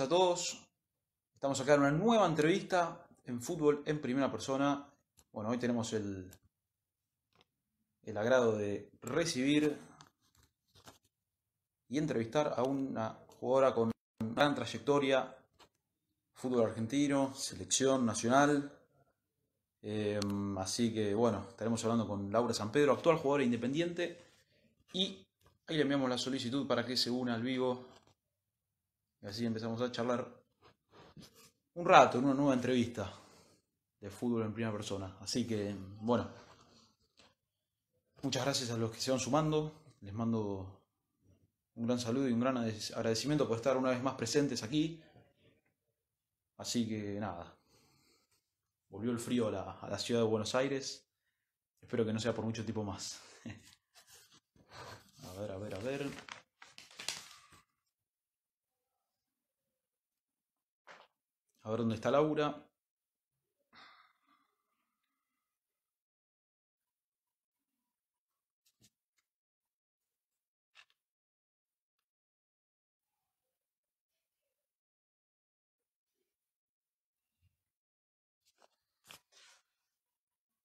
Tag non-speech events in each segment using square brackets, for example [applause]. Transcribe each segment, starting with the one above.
a todos. Estamos acá en una nueva entrevista en fútbol en primera persona. Bueno, hoy tenemos el, el agrado de recibir y entrevistar a una jugadora con gran trayectoria, fútbol argentino, selección nacional. Eh, así que bueno, estaremos hablando con Laura San Pedro, actual jugadora independiente. Y ahí le enviamos la solicitud para que se una al vivo y así empezamos a charlar un rato en una nueva entrevista de fútbol en primera persona. Así que, bueno, muchas gracias a los que se van sumando. Les mando un gran saludo y un gran agradecimiento por estar una vez más presentes aquí. Así que nada, volvió el frío a la, a la ciudad de Buenos Aires. Espero que no sea por mucho tiempo más. [laughs] a ver, a ver, a ver. A ver dónde está Laura.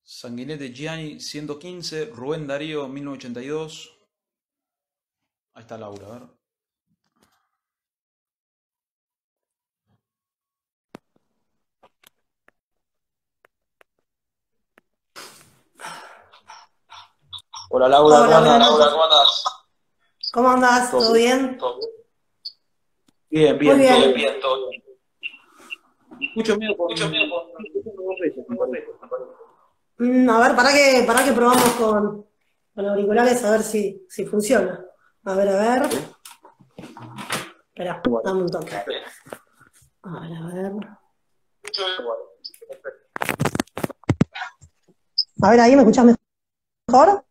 Sanguinete Gianni 115, Rubén Darío 1982. Ahí está Laura, ver. Hola Laura, Hola, ¿cómo buenas Laura. ¿cómo andás? ¿Cómo andás? ¿Todo ¿Todo bien? Bien, bien, Muy todo bien. bien, todo bien. Mucho miedo con... Mucho miedo con... Mm, a ver, para que, para que probamos con, con auriculares a ver si, si funciona. A ver, a ver. Espera, dame un toque. A ver, a ver. A ver, ahí me escuchás mejor.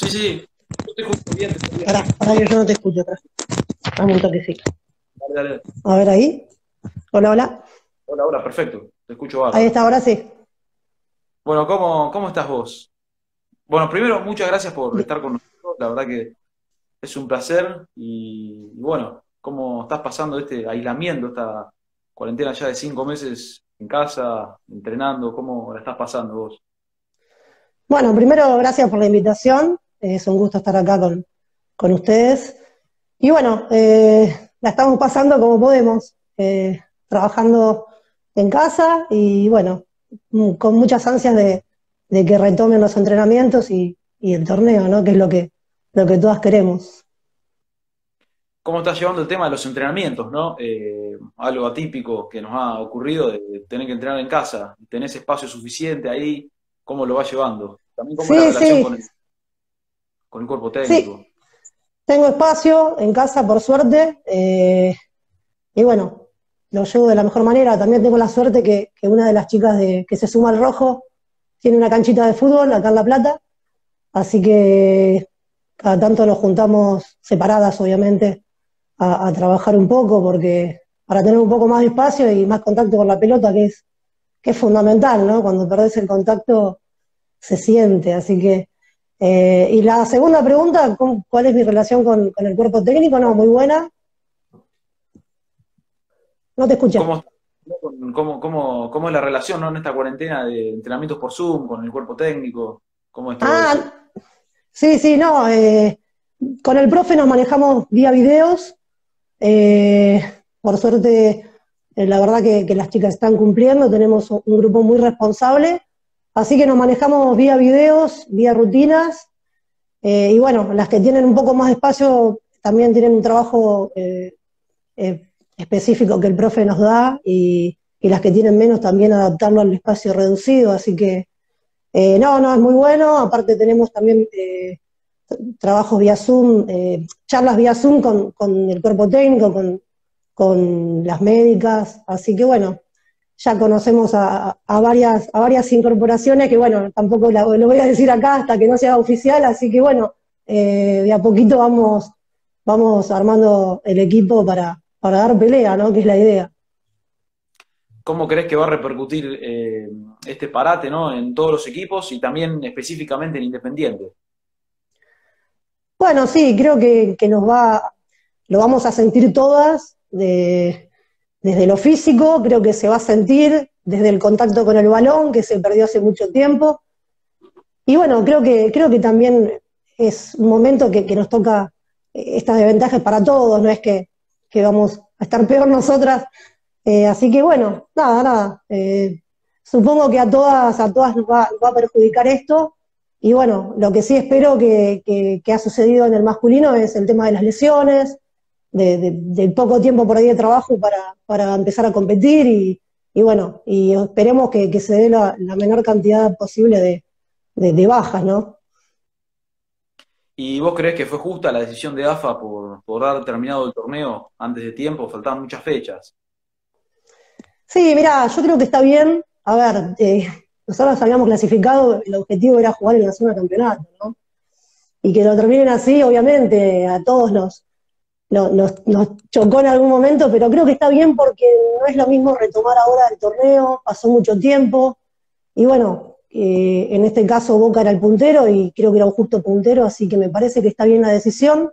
Sí, sí, yo te escucho bien, te escucho yo no te escucho atrás. Dame un toquecito. Dale, dale. A ver, ahí. Hola, hola. Hola, hola, perfecto, te escucho Ahí bárbaro. está, ahora sí. Bueno, ¿cómo, cómo estás vos? Bueno, primero, muchas gracias por estar con nosotros, la verdad que es un placer y, y bueno, ¿cómo estás pasando este aislamiento, esta cuarentena ya de cinco meses en casa, entrenando? ¿Cómo la estás pasando vos? Bueno, primero, gracias por la invitación. Es un gusto estar acá con, con ustedes. Y bueno, eh, la estamos pasando como podemos, eh, trabajando en casa y bueno, mm, con muchas ansias de, de que retomen los entrenamientos y, y el torneo, ¿no? Que es lo que, lo que todas queremos. ¿Cómo estás llevando el tema de los entrenamientos, no? Eh, algo atípico que nos ha ocurrido de tener que entrenar en casa. ¿Tenés espacio suficiente ahí? ¿Cómo lo vas llevando? También cómo es la Sí, relación sí, con el, con el cuerpo técnico. sí, tengo espacio en casa por suerte eh, y bueno, lo llevo de la mejor manera. También tengo la suerte que, que una de las chicas de, que se suma al rojo tiene una canchita de fútbol acá en La Plata, así que cada tanto nos juntamos separadas, obviamente, a, a trabajar un poco porque para tener un poco más de espacio y más contacto con la pelota, que es, que es fundamental, ¿no? Cuando perdés el contacto se siente, así que... eh, y la segunda pregunta, ¿cómo- ¿cuál es mi relación con, con el cuerpo técnico? No, muy buena. No te escuché. ¿Cómo, cómo, cómo, cómo es la relación, ¿no? en esta cuarentena de entrenamientos por Zoom con el cuerpo técnico? ¿Cómo es todo eso? Ah, sí, sí, no. eh, con el profe nos manejamos vía videos. eh, por suerte, la verdad que, que las chicas están cumpliendo. Tenemos un grupo muy responsable. Así que nos manejamos vía videos, vía rutinas. eh, y bueno, las que tienen un poco más de espacio también tienen un trabajo eh, eh, específico que el profe nos da. Y, las que tienen menos también adaptarlo al espacio reducido. Así que. Eh, no, no, es muy bueno. Aparte tenemos también trabajos vía Zoom, charlas vía Zoom con, con el cuerpo técnico, con, con las médicas. Así que bueno, ya conocemos a, a varias, a varias incorporaciones que bueno, tampoco la- lo voy a decir acá hasta que no sea oficial. Así que bueno, eh, de a poquito vamos, vamos armando el equipo para, para dar pelea, ¿no? Que es la idea. ¿Cómo crees que va a repercutir eh, este parate, ¿no? en todos los equipos y también específicamente en Independiente? Bueno, sí, creo que, que nos va, lo vamos a sentir todas de, desde lo físico, creo que se va a sentir desde el contacto con el balón, que se perdió hace mucho tiempo. Y bueno, creo que, creo que también es un momento que, nos toca eh, estas desventajas para todos, no es que, vamos a estar peor nosotras. Eh, así que bueno, nada, nada. Eh, supongo que a todas, a todas nos va, a perjudicar esto. Y bueno, lo que sí espero que, que, ha sucedido en el masculino es el tema de las lesiones, de, poco tiempo por ahí de trabajo para, empezar a competir y, bueno, y esperemos que, se dé la, menor cantidad posible de, bajas, ¿no? ¿Y vos crees que fue justa la decisión de AFA por, por dar terminado el torneo antes de tiempo? Faltaban muchas fechas. Sí, mira, yo creo que está bien. A ver, eh, nosotros habíamos clasificado, el objetivo era jugar en la zona de campeonato, ¿no? Y que lo terminen así, obviamente, a todos nos, nos, chocó en algún momento, pero creo que está bien porque no es lo mismo retomar ahora el torneo, pasó mucho tiempo, y bueno, eh, en este caso Boca era el puntero y creo que era un justo puntero, así que me parece que está bien la decisión.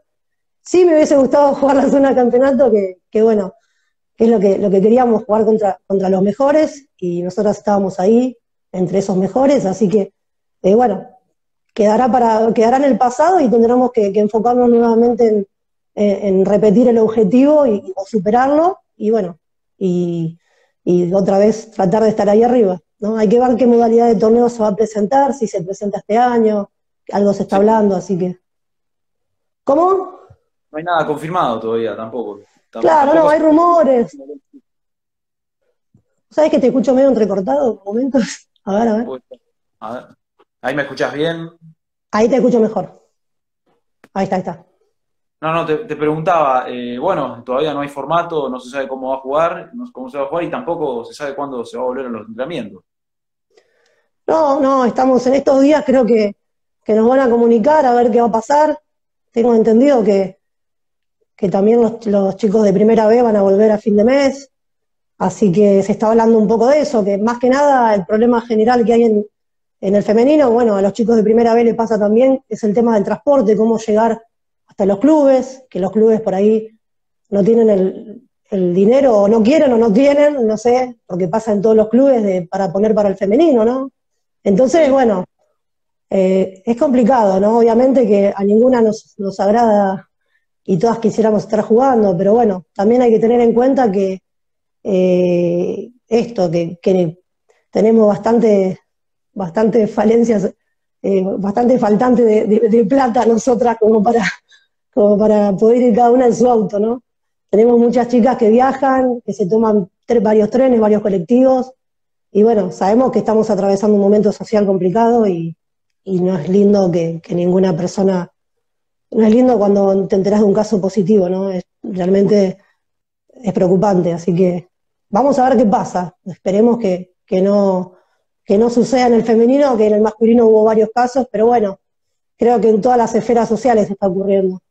Sí me hubiese gustado [laughs] jugar la zona de campeonato, que, bueno, es lo que, lo que queríamos, jugar contra, contra los mejores, y nosotros estábamos ahí, entre esos mejores, así que, eh, bueno, quedará, para, quedará en el pasado y tendremos que enfocarnos nuevamente en, en repetir el objetivo y, o superarlo, y bueno, y, otra vez tratar de estar ahí arriba. ¿no? Hay que ver qué modalidad de torneo se va a presentar, si se presenta este año, algo se está hablando, así que. ¿Cómo? No hay nada confirmado todavía, tampoco. claro, no, hay rumores. ¿Sabes que te escucho medio entrecortado momentos? A ver, a ver. A ver. ¿Ahí me escuchas bien? Ahí te escucho mejor. Ahí está, ahí está. No, no, te, preguntaba, eh, bueno, todavía no hay formato, no se sabe cómo va a jugar, no cómo se va a jugar y tampoco se sabe cuándo se va a volver a los entrenamientos. No, no, estamos en estos días, creo que, nos van a comunicar a ver qué va a pasar. Tengo entendido que, que también los, chicos de primera B van a volver a fin de mes, así que se está hablando un poco de eso, que más que nada el problema general que hay en, en el femenino, bueno, a los chicos de primera B les pasa también, es el tema del transporte, cómo llegar hasta los clubes, que los clubes por ahí no tienen el, dinero o no quieren o no tienen, no sé, porque pasa en todos los clubes de, para poner para el femenino, ¿no? Entonces, bueno, eh, es complicado, ¿no? Obviamente que a ninguna nos, nos agrada y todas quisiéramos estar jugando, pero bueno, también hay que tener en cuenta que eh, esto, que, tenemos bastante, bastante falencias, eh, bastante faltante de, plata nosotras como para como para poder ir cada una en su auto, ¿no? Tenemos muchas chicas que viajan, que se toman varios trenes, varios colectivos, y bueno, sabemos que estamos atravesando un momento social complicado y, no es lindo que, ninguna persona, no es lindo cuando te enteras de un caso positivo, ¿no? Es, realmente es preocupante, así que vamos a ver qué pasa. Esperemos que, no, que no suceda en el femenino, que en el masculino hubo varios casos, pero bueno, creo que en todas las esferas sociales está ocurriendo.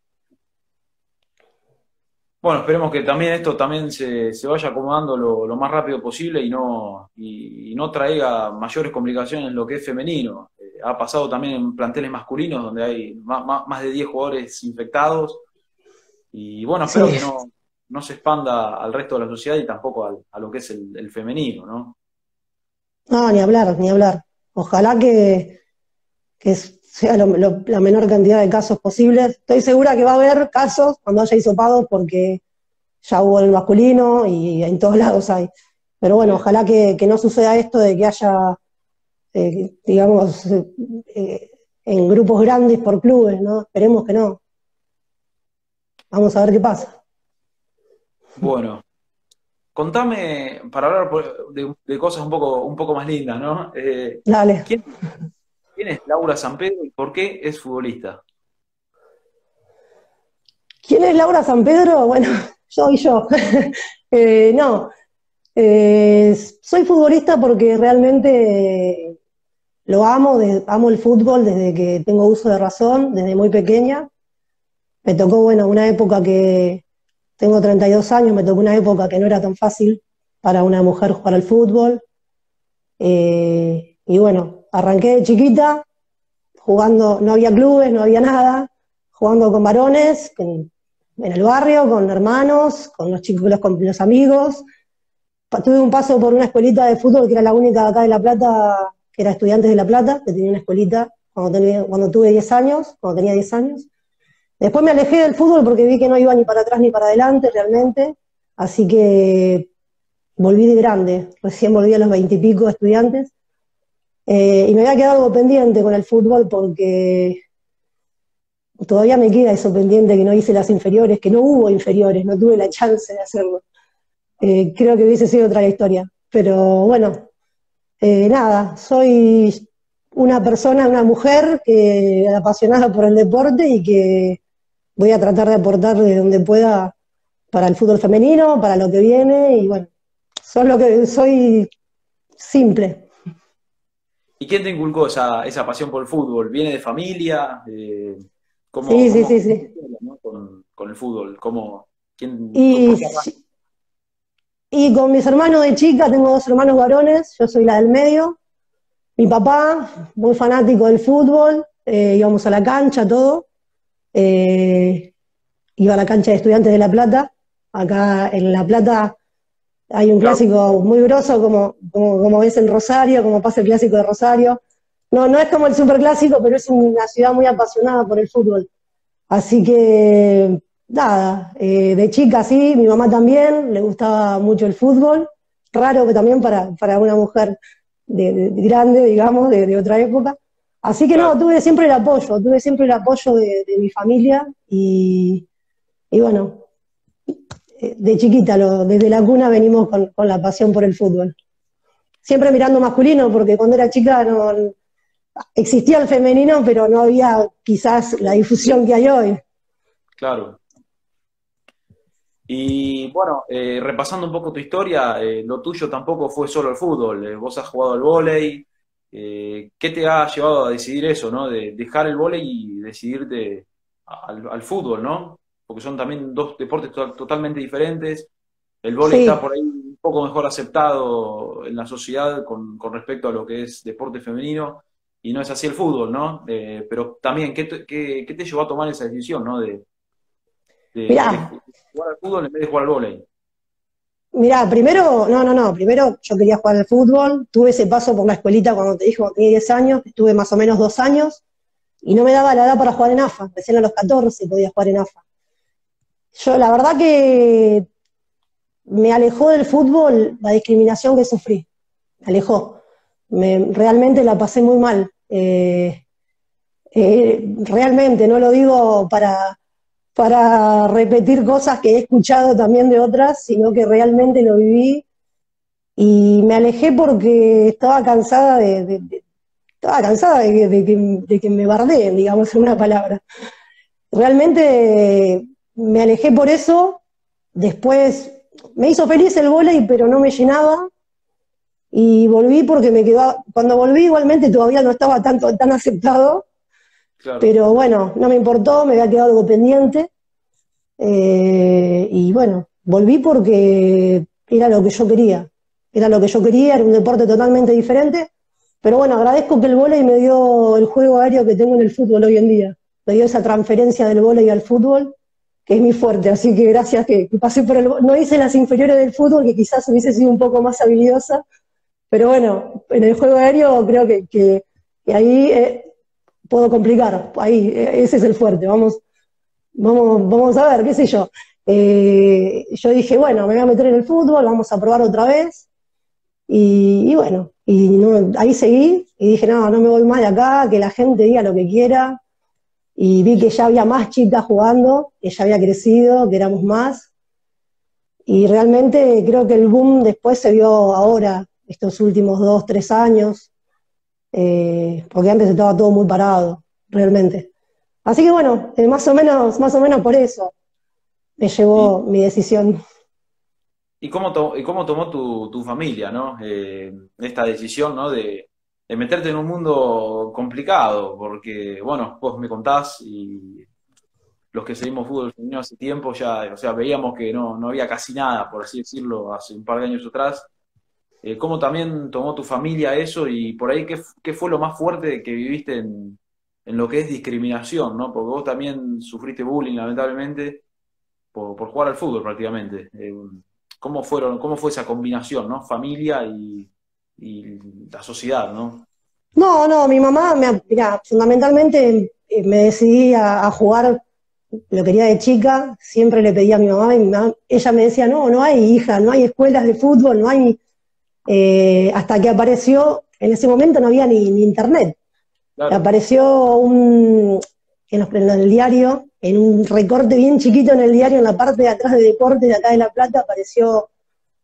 Bueno, esperemos que también esto también se, vaya acomodando lo, más rápido posible y no, y, no traiga mayores complicaciones en lo que es femenino. Eh, ha pasado también en planteles masculinos donde hay más, de 10 jugadores infectados. Y bueno, espero que no, se expanda al resto de la sociedad y tampoco a lo que es el, femenino, ¿no? No, ni hablar, ni hablar. Ojalá que, sea la menor cantidad de casos posibles. Estoy segura que va a haber casos cuando haya hisopados porque ya hubo en el masculino y en todos lados hay. Pero bueno, ojalá que, no suceda esto de que haya, eh, digamos, eh, en grupos grandes por clubes, ¿no? Esperemos que no. Vamos a ver qué pasa. Bueno, contame, para hablar de, cosas un poco, un poco más lindas, ¿no? Eh, Dale. ¿Quién es Laura San Pedro y por qué es futbolista? ¿Quién es Laura San Pedro? Bueno, [laughs] soy yo. [laughs] Eh, no, eh, soy futbolista porque realmente lo amo, amo el fútbol desde que tengo uso de razón, desde muy pequeña. Me tocó, bueno, una época que tengo 32 años, me tocó una época que no era tan fácil para una mujer jugar al fútbol. Eh, y bueno, Arranqué de chiquita, jugando, no había clubes, no había nada, jugando con varones, en, el barrio, con hermanos, con los chicos, con los amigos, tuve un paso por una escuelita de fútbol que era la única acá de La Plata, que era Estudiantes de La Plata, que tenía una escuelita cuando, cuando tuve 10 años, cuando tenía 10 años. Después me alejé del fútbol porque vi que no iba ni para atrás ni para adelante realmente, así que volví de grande, recién volví a los veintipico estudiantes, eh, y me había quedado algo pendiente con el fútbol porque todavía me queda eso pendiente que no hice las inferiores, que no hubo inferiores, no tuve la chance de hacerlo. Eh, creo que hubiese sido otra la historia. Pero bueno, eh, nada, soy una persona, una mujer que apasionada por el deporte y que voy a tratar de aportar de donde pueda para el fútbol femenino, para lo que viene y bueno, soy lo que soy simple. ¿Y quién te inculcó esa, esa pasión por el fútbol? ¿Viene de familia? sí, sí, sí, sí. Con, el fútbol? ¿Cómo, quién, y, y con mis hermanos de chica, tengo dos hermanos varones, yo soy la del medio. Mi papá, muy fanático del fútbol, eh, íbamos a la cancha, todo. Eh, iba a la cancha de Estudiantes de La Plata. Acá en La Plata hay un clásico muy grosso, como, como, ves en Rosario, como pasa el clásico de Rosario. No, no es como el superclásico, pero es una ciudad muy apasionada por el fútbol. Así que, nada, eh, de chica sí, mi mamá también, le gustaba mucho el fútbol. Raro que también para, para una mujer de, grande, digamos, de, otra época. Así que no, tuve siempre el apoyo, tuve siempre el apoyo de, mi familia y, bueno, de chiquita, lo, desde la cuna venimos con, con, la pasión por el fútbol. Siempre mirando masculino, porque cuando era chica no, existía el femenino, pero no había quizás la difusión que hay hoy. Claro. Y bueno, eh, repasando un poco tu historia, eh, lo tuyo tampoco fue solo el fútbol, eh, vos has jugado al vóley, ¿qué te ha llevado a decidir eso, ¿no? De dejar el vóley y decidirte al, fútbol, ¿no? Porque son también dos deportes totalmente diferentes. El vóley está por ahí un poco mejor aceptado en la sociedad con, respecto a lo que es deporte femenino y no es así el fútbol, ¿no? pero también, ¿qué te, qué, te llevó a tomar esa decisión, ¿no? De, jugar al fútbol en vez de jugar al vóley? Mirá, primero, no, no, no, primero yo quería jugar al fútbol, tuve ese paso por la escuelita cuando te dijo que tenía 10 años, estuve más o menos dos años, y no me daba la edad para jugar en AFA, recién a los 14 podía jugar en AFA. Yo, la verdad que me alejó del fútbol la discriminación que sufrí, me alejó, me, realmente la pasé muy mal, eh, eh, realmente, no lo digo para para repetir cosas que he escuchado también de otras, sino que realmente lo viví. Y me alejé porque estaba cansada de, estaba cansada de, que, me bardeen, digamos, en una palabra. Realmente me alejé por eso, después me hizo feliz el volei, pero no me llenaba, y volví porque me quedó, cuando volví igualmente todavía no estaba tanto, tan aceptado, pero bueno, no me importó, me había quedado algo pendiente. Eh, y bueno, volví porque era lo que yo quería. Era lo que yo quería, era un deporte totalmente diferente. Pero bueno, agradezco que el vóley me dio el juego aéreo que tengo en el fútbol hoy en día. Me dio esa transferencia del vóley al fútbol, que es mi fuerte. Así que gracias que, pasé por el... No hice las inferiores del fútbol, que quizás hubiese sido un poco más habilidosa. Pero bueno, en el juego aéreo creo que, que ahí eh, puedo complicar, ahí, eh, ese es el fuerte, vamos, vamos, vamos a ver, qué sé yo. Eh, yo dije, bueno, me voy a meter en el fútbol, vamos a probar otra vez. Y, bueno, y ahí seguí y dije, no, no me voy de acá, que la gente diga lo que quiera. Y vi que ya había más chicas jugando, que ya había crecido, que éramos más. Y realmente creo que el boom después se vio ahora, estos últimos dos, tres años, eh, porque antes estaba todo muy parado, realmente. Así que bueno, eh, más o menos, más o menos por eso me llevó mi decisión. ¿Y cómo, y cómo tomó tu, familia, ¿no? Eh, esta decisión, ¿no? De, meterte en un mundo complicado, porque, bueno, vos me contás y los que seguimos fútbol femenino hace tiempo ya, o sea, veíamos que no, no había casi nada, por así decirlo, hace un par de años atrás, eh, ¿Cómo también tomó tu familia eso y por ahí qué, fue lo más fuerte que viviste en, lo que es discriminación, ¿no? Porque vos también sufriste bullying, lamentablemente, por, jugar al fútbol prácticamente. Eh, ¿Cómo, fueron, cómo fue esa combinación, ¿no? Familia y, la sociedad, ¿no? No, no, mi mamá, me, fundamentalmente eh, me decidí a, jugar, lo quería de chica, siempre le pedía a mi mamá, y ella me decía, no, no hay hija, no hay escuelas de fútbol, no hay, eh, hasta que apareció, en ese momento no había ni, internet, apareció un, en, en el diario, en un recorte bien chiquito en el diario, en la parte de atrás de deporte de acá de La Plata, apareció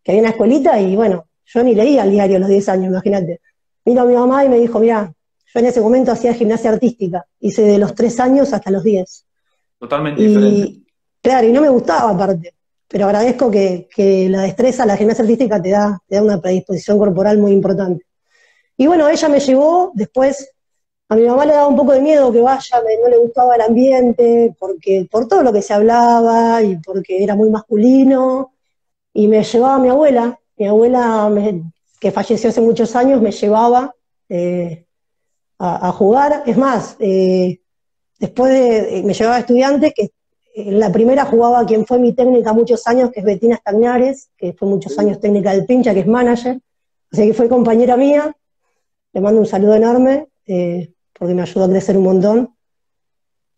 que había una escuelita y bueno, yo ni leía el diario a los 10 años, imagínate. Vino mi mamá y me dijo, mira, yo en ese momento hacía gimnasia artística, hice de los 3 años hasta los 10. Totalmente diferente. Claro, y no me gustaba aparte, pero agradezco que, la destreza, la gimnasia artística te da, te da una predisposición corporal muy importante. Y bueno, ella me llevó, después a mi mamá le daba un poco de miedo que vaya, no le gustaba el ambiente, porque por todo lo que se hablaba y porque era muy masculino. Y me llevaba a mi abuela, mi abuela que falleció hace muchos años me llevaba eh, a, jugar. Es más, eh, después de, me llevaba a estudiantes, que en la primera jugaba quien fue mi técnica muchos años, que es Betina Stagnares, que fue muchos años técnica del pincha, que es manager. Así que fue compañera mía. Le mando un saludo enorme. Eh, porque me ayudó a crecer un montón.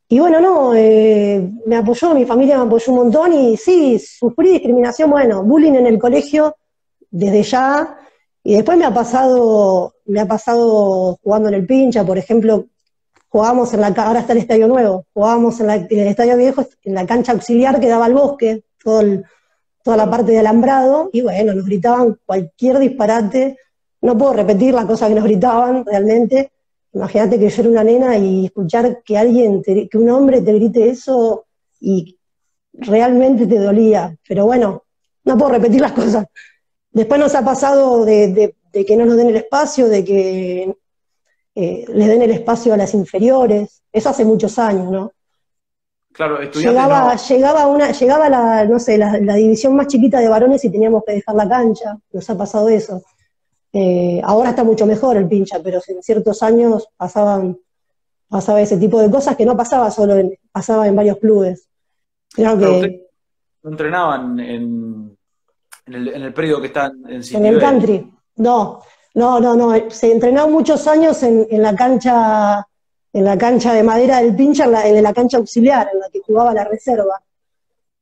Y bueno, no, eh, me apoyó, mi familia me apoyó un montón y sí, sufrí discriminación, bueno, bullying en el colegio desde ya, y después me ha pasado, me ha pasado jugando en el pincha, por ejemplo, jugábamos en la, ahora está el estadio nuevo, jugábamos en, el estadio viejo, en la cancha auxiliar que daba al bosque, todo toda la parte de alambrado, y bueno, nos gritaban cualquier disparate, no puedo repetir la cosa que nos gritaban realmente, Imagínate que yo era una nena y escuchar que alguien, que un hombre te grite eso y realmente te dolía. Pero bueno, no puedo repetir las cosas. Después nos ha pasado de, que no nos den el espacio, de que eh, les den el espacio a las inferiores. Eso hace muchos años, ¿no? Claro, llegaba, llegaba una, llegaba la, no sé, la, la, división más chiquita de varones y teníamos que dejar la cancha. Nos ha pasado eso. Eh, ahora está mucho mejor el pincha, pero en ciertos años pasaban, pasaba ese tipo de cosas que no pasaba solo, en, pasaba en varios clubes. Creo que... ¿No entrenaban en, el, en el periodo que están en En el country, no, no, no, no. Se entrenó muchos años en, la cancha en la cancha de madera del pincha, en la, cancha auxiliar, en la que jugaba la reserva,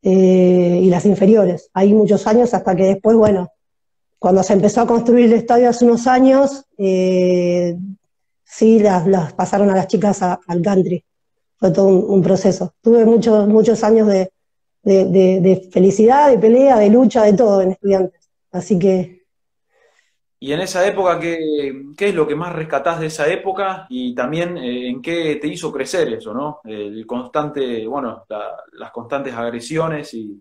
eh, y las inferiores. Ahí muchos años hasta que después, bueno, cuando se empezó a construir el estadio hace unos años, eh, sí, las, pasaron a las chicas al country. Fue todo un, proceso. Tuve muchos, muchos años de, felicidad, de pelea, de lucha, de todo en estudiantes. Así que... ¿Y en esa época qué, es lo que más rescatás de esa época y también eh, en qué te hizo crecer eso, ¿no? El constante, bueno, las constantes agresiones y,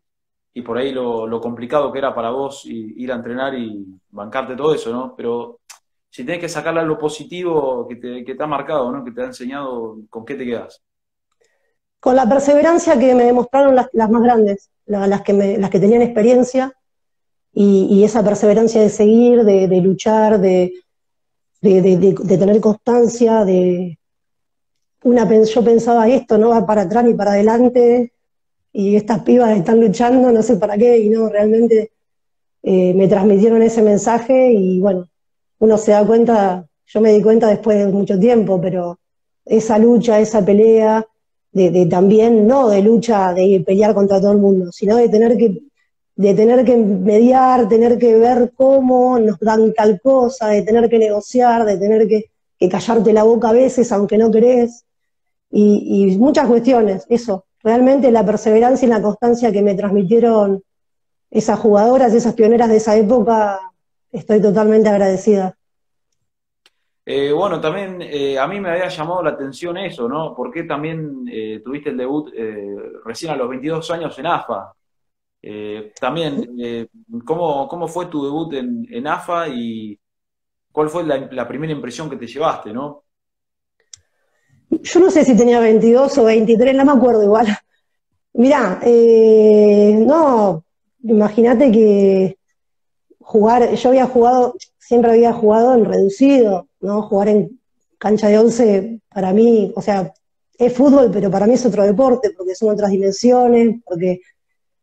y por ahí lo, complicado que era para vos ir a entrenar y bancarte todo eso, ¿no? Pero si tenés que sacarle lo positivo que te, que te ha marcado, ¿no? Que te ha enseñado, ¿con qué te quedas? Con la perseverancia que me demostraron las, más grandes, las, que tenían experiencia, y, esa perseverancia de seguir, de, luchar, de, de, tener constancia, de una yo pensaba esto no va para atrás ni para adelante, y estas pibas están luchando, no sé para qué, y no, realmente eh, me transmitieron ese mensaje y bueno, uno se da cuenta, yo me di cuenta después de mucho tiempo, pero esa lucha, esa pelea, de, también, no de lucha de pelear contra todo el mundo, sino de tener que de tener que mediar, tener que ver cómo nos dan tal cosa, de tener que negociar, de tener que, callarte la boca a veces, aunque no querés, y, y muchas cuestiones, eso, realmente la perseverancia y la constancia que me transmitieron esas jugadoras, esas pioneras de esa época, estoy totalmente agradecida. Eh, bueno, también eh, a mí me había llamado la atención eso, ¿no? ¿Por qué también eh, tuviste el debut recién a los 22 años en AFA? también, ¿cómo, ¿cómo, fue tu debut en, AFA y cuál fue la, la, primera impresión que te llevaste, ¿no? yo no sé si tenía 22 o 23, no me acuerdo igual. Mirá, eh, no, imagínate que jugar, yo había jugado, siempre había jugado en reducido, ¿no? Jugar en cancha de 11 para mí, o sea, es fútbol, pero para mí es otro deporte, porque son otras dimensiones, porque,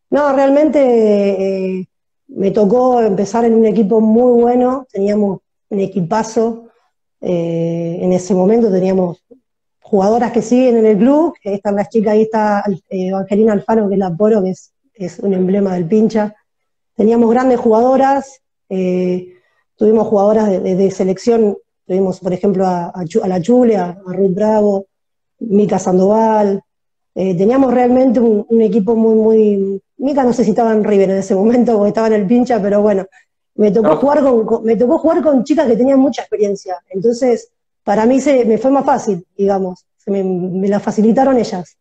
no, realmente eh, me tocó empezar en un equipo muy bueno, teníamos un equipazo, eh, en ese momento teníamos jugadoras que siguen en el club, están las chicas, ahí está eh, Evangelina Alfaro, que es la Poro, que es, un emblema del pincha. Teníamos grandes jugadoras, tuvimos jugadoras de, selección, tuvimos por ejemplo a, la Chule, a, Ruth Bravo, Mica Sandoval, teníamos realmente un, un, equipo muy, muy... Mica no sé si estaba en River en ese momento o estaba en el pincha, pero bueno, me tocó, jugar con, me tocó jugar con chicas que tenían mucha experiencia. Entonces, para mí se, me fue más fácil, digamos. me, me la facilitaron ellas.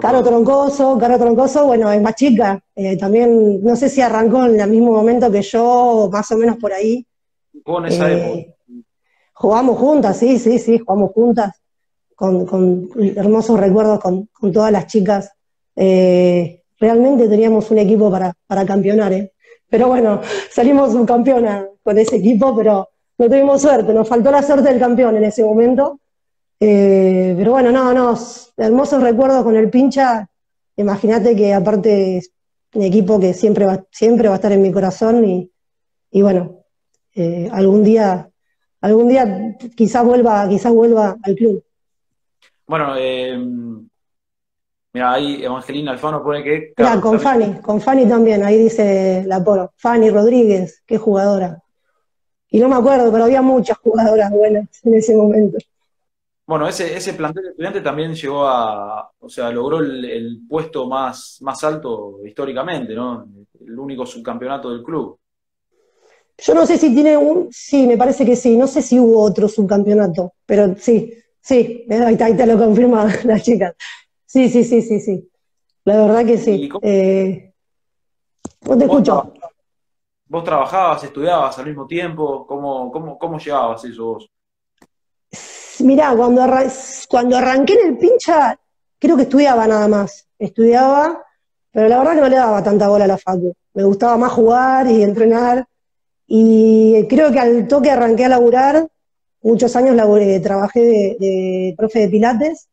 Caro Troncoso, Caro Troncoso, bueno, es más chica. Eh, también, no sé si arrancó en el mismo momento que yo, más o menos por ahí. Jugó esa eh, época. Jugamos juntas, sí, sí, sí, jugamos juntas. Con, con hermosos recuerdos con, con todas las chicas. Eh, realmente teníamos un equipo para, para campeonar, ¿eh? Pero bueno, [laughs] salimos un campeona con ese equipo, pero no tuvimos suerte, nos faltó la suerte del campeón en ese momento. Eh, pero bueno, no, no, hermosos recuerdos con el pincha. Imagínate que aparte es un equipo que siempre va, siempre va a estar en mi corazón y, y bueno, eh, algún día, algún día quizás vuelva, quizás vuelva al club. Bueno, eh, Mira, ahí Evangelina Alfano pone que. Mira, con Fanny, con Fanny también, ahí dice la poro. Fanny Rodríguez, qué jugadora. Y no me acuerdo, pero había muchas jugadoras buenas en ese momento. Bueno, ese, ese plantel de estudiante también llegó a, o sea, logró el, puesto más, más alto históricamente, ¿no? El único subcampeonato del club. Yo no sé si tiene un, sí, me parece que sí, no sé si hubo otro subcampeonato, pero sí, sí, ahí, ahí te lo confirma [laughs] la chica. Sí, sí, sí, sí, sí. La verdad que sí. Eh, te escucho. ¿Vos trabajabas, estudiabas al mismo tiempo? ¿Cómo, cómo, cómo llevabas eso vos? Mirá, cuando, cuando arranqué en el pincha, creo que estudiaba nada más. Estudiaba, pero la verdad que no le daba tanta bola a la facu. Me gustaba más jugar y entrenar. Y creo que al toque arranqué a laburar, muchos años laburé, trabajé de, de profe de pilates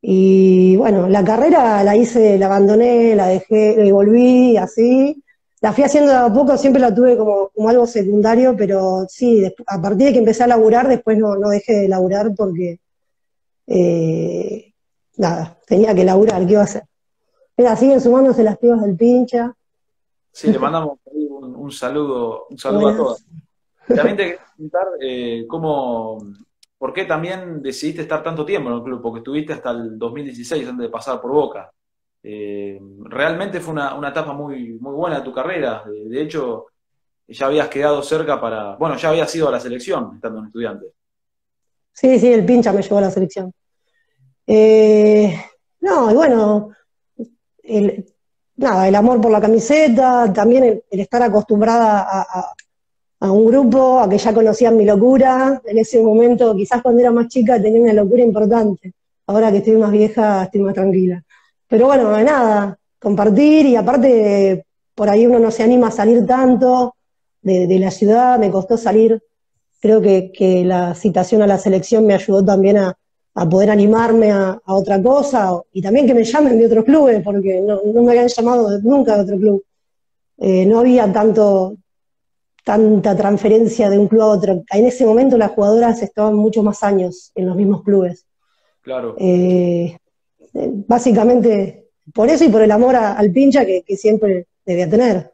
y bueno, la carrera la hice, la abandoné, la dejé, y volví, así. La fui haciendo a poco, siempre la tuve como, como algo secundario, pero sí, a partir de que empecé a laburar, después no, no dejé de laburar porque, eh, nada, tenía que laburar, ¿qué iba a hacer? Mira, siguen sumándose las pibas del pincha. Sí, le mandamos [laughs] un, un saludo, un saludo a todas. También te quería preguntar eh, cómo, ¿Por qué también decidiste estar tanto tiempo en el club? Porque estuviste hasta el 2016 antes de pasar por Boca. Eh, realmente fue una, etapa muy, muy buena de tu carrera. De, hecho, ya habías quedado cerca para. Bueno, ya habías ido a la selección estando en estudiante. Sí, sí, el pincha me llevó a la selección. Eh, no, y bueno, el, nada, el amor por la camiseta, también el, estar acostumbrada a, a un grupo, a que ya conocían mi locura. En ese momento, quizás cuando era más chica, tenía una locura importante. Ahora que estoy más vieja, estoy más tranquila. Pero bueno, nada, compartir y aparte, por ahí uno no se anima a salir tanto de, la ciudad, me costó salir. Creo que, la citación a la selección me ayudó también a, poder animarme a, otra cosa y también que me llamen de otros clubes, porque no, me habían llamado nunca de otro club. Eh, no había tanto, tanta transferencia de un club a otro. En ese momento las jugadoras estaban mucho más años en los mismos clubes. Claro. Eh, básicamente por eso y por el amor al pincha que, siempre debía tener.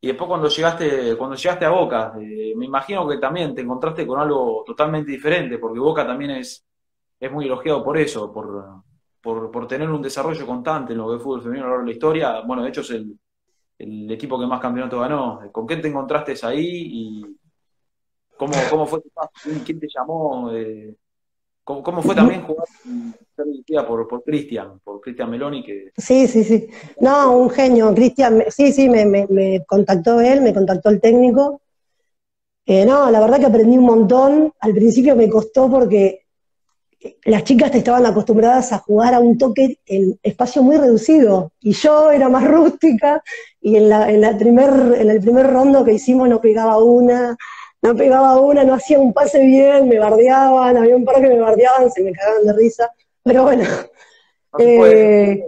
Y después cuando llegaste, cuando llegaste a Boca, eh, me imagino que también te encontraste con algo totalmente diferente, porque Boca también es, es muy elogiado por eso, por, por, por tener un desarrollo constante en lo que es fútbol femenino a lo largo de la historia. Bueno, de hecho es el, el equipo que más campeonato ganó. ¿Con qué te encontraste ahí y cómo, cómo fue tu paso? ¿Quién te llamó? Eh, ¿cómo, fue también jugar por, por Cristian, por Cristian Meloni? Que... Sí, sí, sí. No, un genio. Cristian, sí, sí, me, me, contactó él, me contactó el técnico. Eh, no, la verdad que aprendí un montón. Al principio me costó porque las chicas estaban acostumbradas a jugar a un toque en espacio muy reducido y yo era más [laughs] rústica y en, la, en, la primer, en el primer rondo que hicimos no pegaba una, no pegaba una, no hacía un pase bien, me bardeaban, había un par que me bardeaban, se me cagaban de risa, pero bueno. No se puede, eh,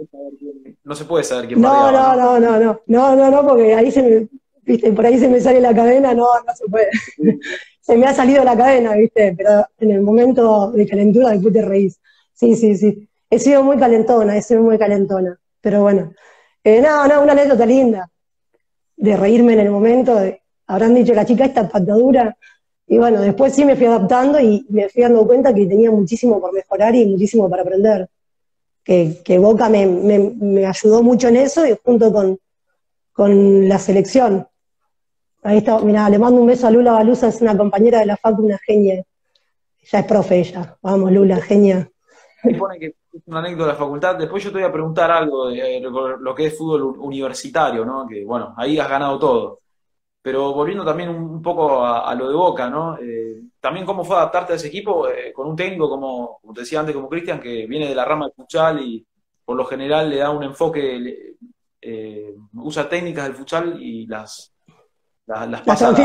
no se puede saber quién no. No, no, no, no, no, no, no, porque ahí se me, viste, por ahí se me sale la cadena, no, no se puede. [laughs] Se me ha salido la cadena, viste, pero en el momento de calentura después te reís. Sí, sí, sí. He sido muy calentona, he sido muy calentona, pero bueno. Eh, no, no, una anécdota linda, de reírme en el momento, de, habrán dicho, la chica esta patadura. Y bueno, después sí me fui adaptando y me fui dando cuenta que tenía muchísimo por mejorar y muchísimo para aprender. Que, Boca me, me, ayudó mucho en eso y junto con, con la selección. Ahí está, mira, le mando un beso a Lula Baluza, es una compañera de la FAC, una genia. Ya es profe ella. Vamos, Lula, genia. Pone que es una anécdota de la facultad. Después yo te voy a preguntar algo de, lo que es fútbol universitario, ¿no? Que bueno, ahí has ganado todo. Pero volviendo también un, poco a, lo de Boca, ¿no? Eh, también cómo fue adaptarte a ese equipo eh, con un técnico como, te decía antes, como Cristian, que viene de la rama del futsal y por lo general le da un enfoque, eh, usa técnicas del futsal y las, las, pasa.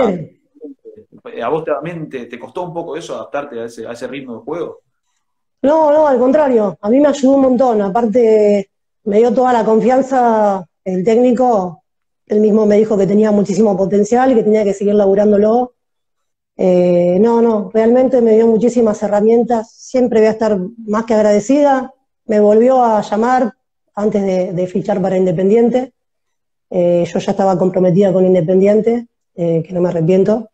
A, vos también te, costó un poco eso, adaptarte a ese, a ese ritmo de juego? No, no, al contrario, a mí me ayudó un montón. Aparte, me dio toda la confianza el técnico. Él mismo me dijo que tenía muchísimo potencial y que tenía que seguir laburándolo. Eh, no, no, realmente me dio muchísimas herramientas. Siempre voy a estar más que agradecida. Me volvió a llamar antes de, fichar para Independiente. Eh, yo ya estaba comprometida con Independiente, eh, que no me arrepiento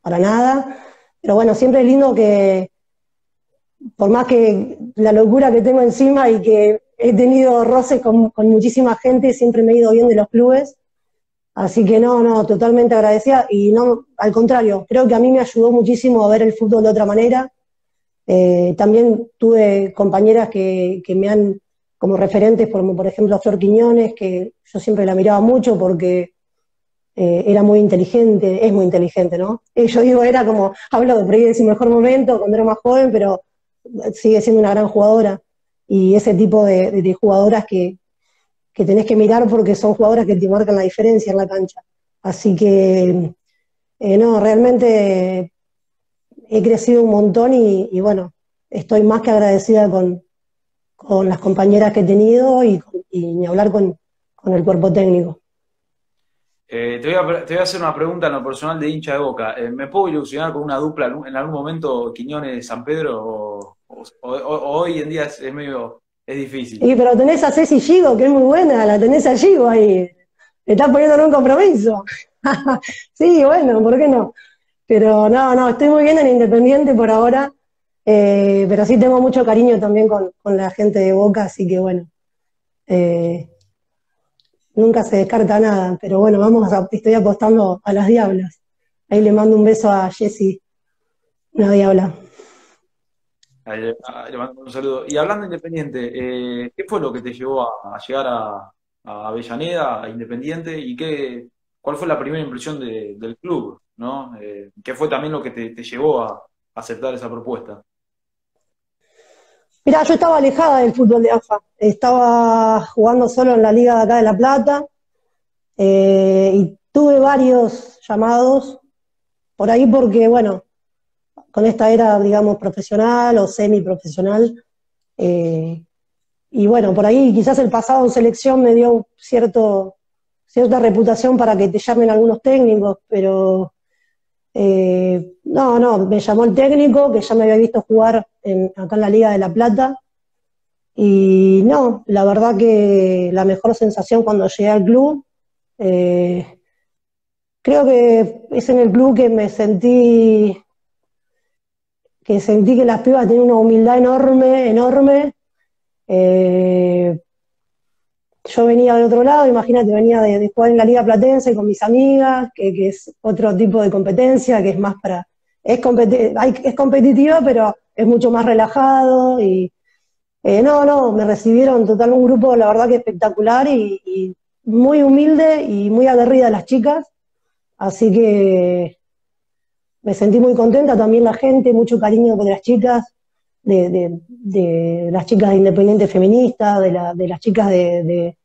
para nada. Pero bueno, siempre es lindo que, por más que la locura que tengo encima y que he tenido roces con, muchísima gente, siempre me he ido bien de los clubes. Así que no, no, totalmente agradecida y no, al contrario, creo que a mí me ayudó muchísimo a ver el fútbol de otra manera. Eh, también tuve compañeras que, me han, como referentes, como por ejemplo Flor Quiñones, que yo siempre la miraba mucho porque eh, era muy inteligente, es muy inteligente, ¿no? Eh, [laughs] yo digo, era como, hablo de por de su mejor momento cuando era más joven, pero sigue siendo una gran jugadora y ese tipo de, jugadoras que, tenés que mirar porque son jugadoras que te marcan la diferencia en la cancha. Así que, eh, no, realmente he crecido un montón y, bueno, estoy más que agradecida con, las compañeras que he tenido y, ni hablar con, el cuerpo técnico. Eh, te, voy a, te, voy a, hacer una pregunta en lo personal de hincha de boca. Eh, ¿Me puedo ilusionar con una dupla en algún momento Quiñones-San Pedro hoy en día es, medio, es difícil. Y pero tenés a Ceci Gigo, que es muy buena, la tenés a Gigo ahí. Estás poniendo en un compromiso. [laughs] sí, bueno, ¿por qué no? Pero no, no, estoy muy bien en Independiente por ahora, eh, pero sí tengo mucho cariño también con, la gente de Boca, así que bueno, eh, nunca se descarta nada, pero bueno, vamos a, estoy apostando a las diablas. Ahí le mando un beso a Jessy, una diabla. Le mando un saludo. Y hablando de Independiente, eh, ¿qué fue lo que te llevó a, llegar a, Avellaneda, a Independiente, y qué, cuál fue la primera impresión del club? ¿no? Eh, ¿Qué fue también lo que te, llevó a, aceptar esa propuesta? Mira, yo estaba alejada del fútbol de AFA. Estaba jugando solo en la liga de acá de La Plata eh, y tuve varios llamados por ahí porque, bueno, con esta era, digamos, profesional o semiprofesional. Eh, y bueno, por ahí quizás el pasado en selección me dio cierto, cierta reputación para que te llamen algunos técnicos, pero eh, no, no, me llamó el técnico que ya me había visto jugar acá en la Liga de La Plata. Y no, la verdad que la mejor sensación cuando llegué al club, eh, creo que es en el club que me sentí que sentí que las pibas tenían una humildad enorme, enorme. Eh, yo venía de otro lado, imagínate, venía de, jugar en la Liga Platense con mis amigas, que, es otro tipo de competencia, que es más para. Es, es competitiva, pero es mucho más relajado. Y eh, no, no, me recibieron total un grupo, la verdad que espectacular y, y muy humilde y muy aguerrida las chicas. Así que me sentí muy contenta, también la gente, mucho cariño con las chicas, de, las chicas de Independiente Feminista, de, las chicas de,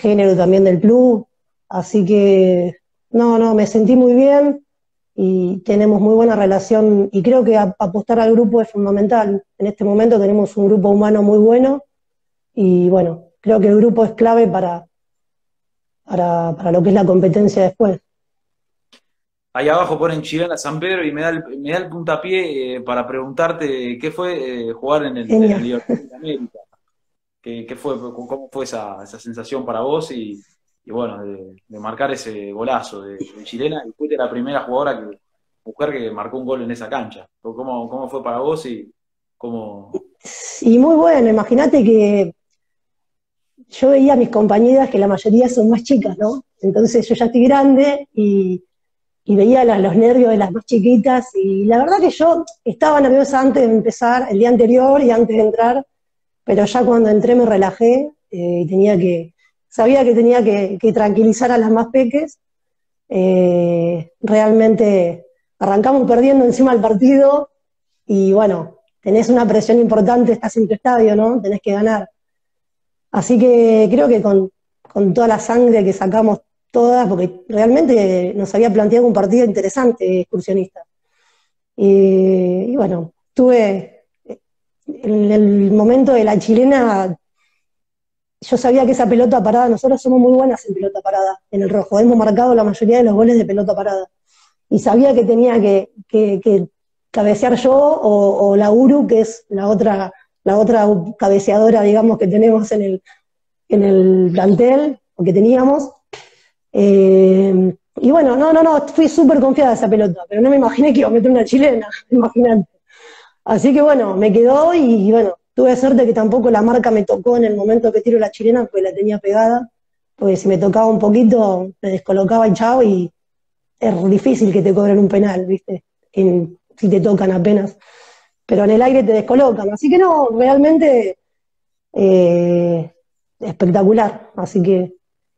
género también del club, así que no, no, me sentí muy bien y tenemos muy buena relación y creo que apostar al grupo es fundamental. En este momento tenemos un grupo humano muy bueno y bueno, creo que el grupo es clave para, para lo que es la competencia después. Ahí abajo ponen Chilena San Pedro y me da el, me da el puntapié eh, para preguntarte qué fue eh, jugar en el, en el Libertadores de América. ¿Qué, ¿Qué, fue, ¿Cómo fue esa, esa sensación para vos y, y bueno, de, de, marcar ese golazo de, de, Chilena? Y fuiste la primera jugadora, que, mujer que marcó un gol en esa cancha. ¿Cómo, cómo fue para vos y cómo...? Y muy bueno, imagínate que yo veía a mis compañeras que la mayoría son más chicas, ¿no? Entonces yo ya estoy grande y y veía los nervios de las más chiquitas y la verdad que yo estaba nerviosa antes de empezar, el día anterior y antes de entrar, pero ya cuando entré me relajé eh, y tenía que, sabía que tenía que, tranquilizar a las más peques. Eh, realmente arrancamos perdiendo encima del partido y bueno, tenés una presión importante, estás en tu estadio, ¿no? Tenés que ganar. Así que creo que con, con toda la sangre que sacamos todas, porque realmente nos había planteado un partido interesante excursionista. Y, bueno, tuve en el momento de la chilena, yo sabía que esa pelota parada, nosotros somos muy buenas en pelota parada, en el rojo, hemos marcado la mayoría de los goles de pelota parada. Y sabía que tenía que cabecear yo o, o, la Uru, que es la otra, la otra cabeceadora, digamos, que tenemos en el, en el plantel, o que teníamos, eh, y bueno, no, no, no, fui súper confiada de esa pelota, pero no me imaginé que iba a meter una chilena, [laughs] imagínate. Así que bueno, me quedó y, bueno, tuve suerte que tampoco la marca me tocó en el momento que tiro la chilena, porque la tenía pegada, porque si me tocaba un poquito, me descolocaba y chao, y es difícil que te cobren un penal, ¿viste? Si te tocan apenas. Pero en el aire te descolocan. Así que no, realmente eh, espectacular. Así que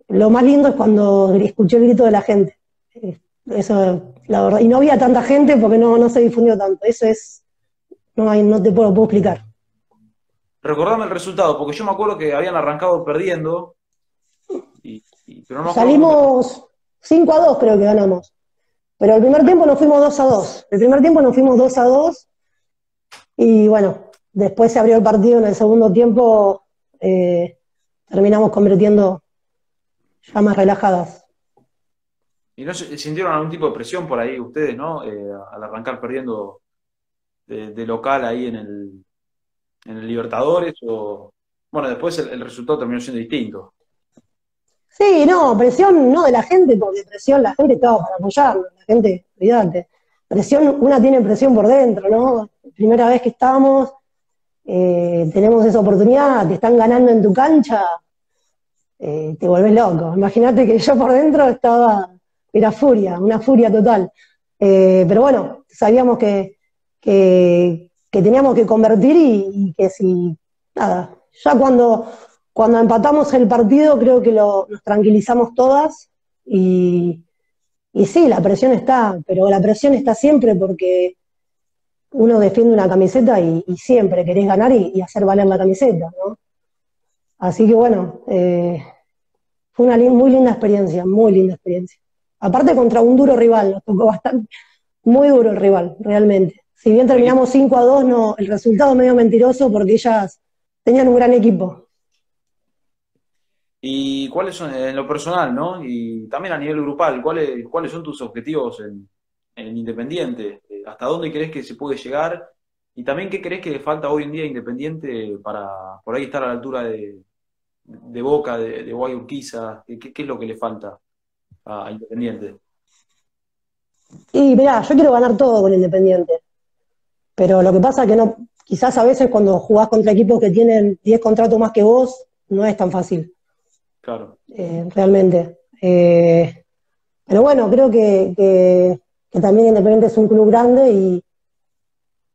lo más lindo es cuando escuché el grito de la gente. Eso, la verdad. Y no había tanta gente porque no, no se difundió tanto. Eso es. No, hay, no te puedo, puedo explicar. Recordame el resultado, porque yo me acuerdo que habían arrancado perdiendo. Y, y, pero no Salimos 5 a 2, creo que ganamos. Pero el primer tiempo nos fuimos 2 a 2. El primer tiempo nos fuimos 2 a 2. Y bueno, después se abrió el partido en el segundo tiempo. Eh, terminamos convirtiendo ya más relajadas. ¿Y no sintieron algún tipo de presión por ahí ustedes, no? Eh, al arrancar perdiendo de, de, local ahí en el, en el Libertadores, o bueno, después el, el, resultado terminó siendo distinto. Sí, no, presión no de la gente, porque presión la gente estaba para apoyarlo, la gente, cuidate. Presión, una tiene presión por dentro, ¿no? Primera vez que estamos, eh, tenemos esa oportunidad, te están ganando en tu cancha, eh, te vuelves loco. Imagínate que yo por dentro estaba, era furia, una furia total. Eh, pero bueno, sabíamos que, que, teníamos que convertir y, que si, nada, ya cuando, cuando empatamos el partido creo que lo, nos tranquilizamos todas y, y sí, la presión está, pero la presión está siempre porque uno defiende una camiseta y, siempre querés ganar y, y, hacer valer la camiseta, ¿no? Así que bueno, eh, fue una muy linda experiencia, muy linda experiencia. Aparte contra un duro rival, nos tocó bastante, muy duro el rival, realmente. Si bien terminamos 5 a 2, no, el resultado medio mentiroso porque ellas tenían un gran equipo. ¿Y cuáles son, en lo personal, no? Y también a nivel grupal, ¿cuáles, cuáles son tus objetivos en, en Independiente? ¿Hasta dónde crees que se puede llegar? Y también, ¿qué crees que le falta hoy en día a Independiente para por ahí estar a la altura de, de Boca, de, de Guayurquiza? ¿Qué, ¿Qué, es lo que le falta a Independiente? Y mirá, yo quiero ganar todo con Independiente. Pero lo que pasa es que no, quizás a veces cuando jugás contra equipos que tienen 10 contratos más que vos, no es tan fácil. Claro. Eh, realmente. Eh, pero bueno, creo que, que, que, también Independiente es un club grande y,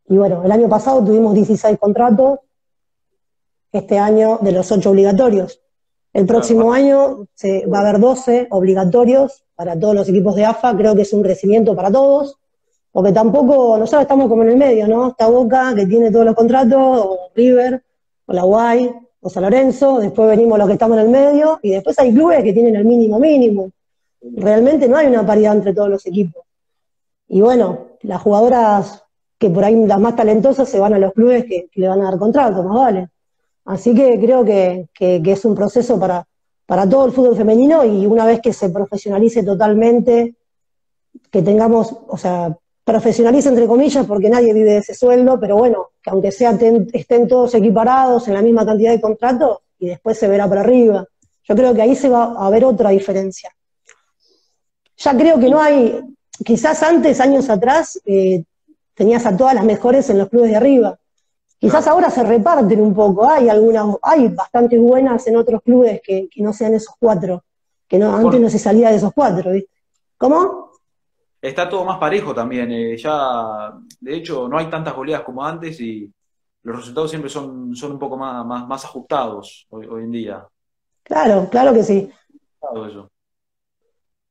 y bueno, el año pasado tuvimos 16 contratos, este año de los 8 obligatorios. El próximo año se, va a haber 12 obligatorios para todos los equipos de AFA, creo que es un crecimiento para todos, porque tampoco, nosotros estamos como en el medio, ¿no? Está Boca, que tiene todos los contratos, o River, o la Guay, o San Lorenzo, después venimos los que estamos en el medio, y después hay clubes que tienen el mínimo mínimo. Realmente no hay una paridad entre todos los equipos. Y bueno, las jugadoras que por ahí las más talentosas se van a los clubes que, que le van a dar contratos, más vale. Así que creo que, es un proceso para, todo el fútbol femenino y una vez que se profesionalice totalmente, que tengamos, o sea, profesionalice entre comillas, porque nadie vive de ese sueldo, pero bueno, que aunque sea estén todos equiparados en la misma cantidad de contratos y después se verá para arriba. Yo creo que ahí se va a ver otra diferencia. Ya creo que no hay, quizás antes, años atrás, eh, tenías a todas las mejores en los clubes de arriba. Quizás ahora se reparten un poco, hay algunas, hay bastante buenas en otros clubes que, no sean esos cuatro, que no, antes no se salía de esos cuatro, ¿viste? ¿Cómo? Está todo más parejo también, eh, ya, de hecho, no hay tantas goleadas como antes y los resultados siempre son, son un poco más, más, ajustados hoy, hoy, en día. Claro, claro que sí.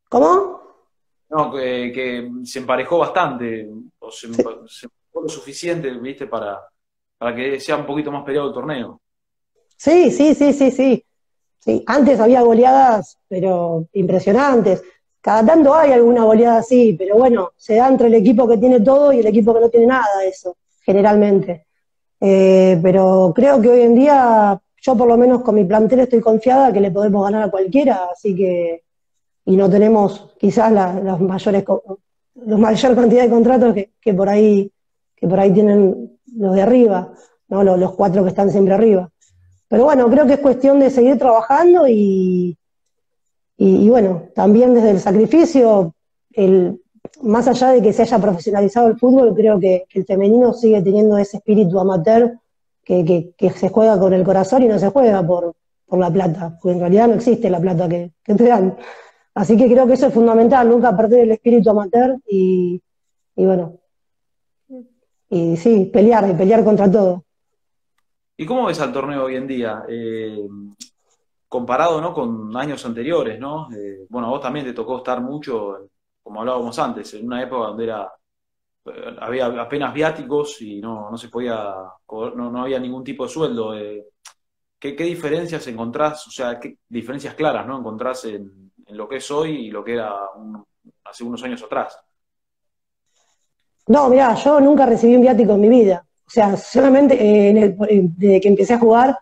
¿Cómo? No, que, se emparejó bastante, o se, emparejó lo suficiente, viste, para, para que sea un poquito más peleado el torneo. Sí, sí, sí, sí, sí. sí. Antes había goleadas, pero impresionantes. Cada tanto hay alguna goleada así, pero bueno, se da entre el equipo que tiene todo y el equipo que no tiene nada, eso, generalmente. Eh, pero creo que hoy en día, yo por lo menos con mi plantel estoy confiada que le podemos ganar a cualquiera, así que y no tenemos quizás las mayores los mayor cantidad de contratos que, por ahí que por ahí tienen los de arriba, ¿no? los, cuatro que están siempre arriba. Pero bueno, creo que es cuestión de seguir trabajando y, y, bueno, también desde el sacrificio, el, más allá de que se haya profesionalizado el fútbol, creo que, el femenino sigue teniendo ese espíritu amateur que, se juega con el corazón y no se juega por, la plata, porque en realidad no existe la plata que, que te dan. Así que creo que eso es fundamental, nunca perder el espíritu amateur y, bueno, y sí, pelear, y pelear contra todo. ¿Y cómo ves al torneo hoy en día? Eh, comparado ¿no? con años anteriores, ¿no? Eh, bueno, a vos también te tocó estar mucho, como hablábamos antes, en una época donde era eh, había apenas viáticos y no, se podía, no, no había ningún tipo de sueldo. ¿qué, ¿qué, diferencias encontrás, o sea, qué diferencias claras, ¿no? Encontrás en, en lo que es hoy y lo que era hace unos años atrás. No, mira, yo nunca recibí un viático en mi vida. O sea, solamente eh, desde que empecé a jugar,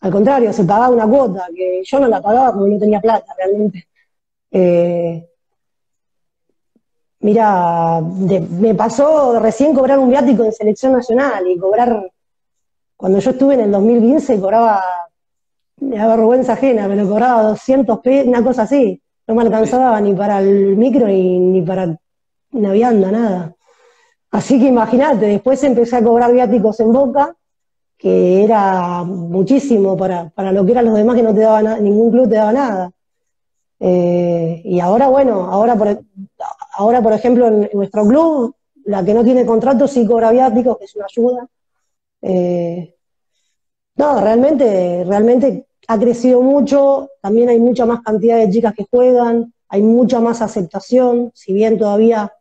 al contrario, se pagaba una cuota, que yo no la pagaba porque no tenía plata realmente. Eh, mira, me pasó recién cobrar un viático en selección nacional y cobrar, cuando yo estuve en el 2015, cobraba me da vergüenza ajena, me lo cobraba 200 pesos, una cosa así. No me alcanzaba ni para el micro ni, ni para una vianda, nada. Así que imagínate, después empecé a cobrar viáticos en Boca, que era muchísimo para, para lo que eran los demás que no te daba nada, ningún club te daba nada. Eh, y ahora, bueno, ahora por, ahora por ejemplo en, nuestro club, la que no tiene contrato sí cobra viáticos, que es una ayuda. Eh, no, realmente, realmente ha crecido mucho, también hay mucha más cantidad de chicas que juegan, hay mucha más aceptación, si bien todavía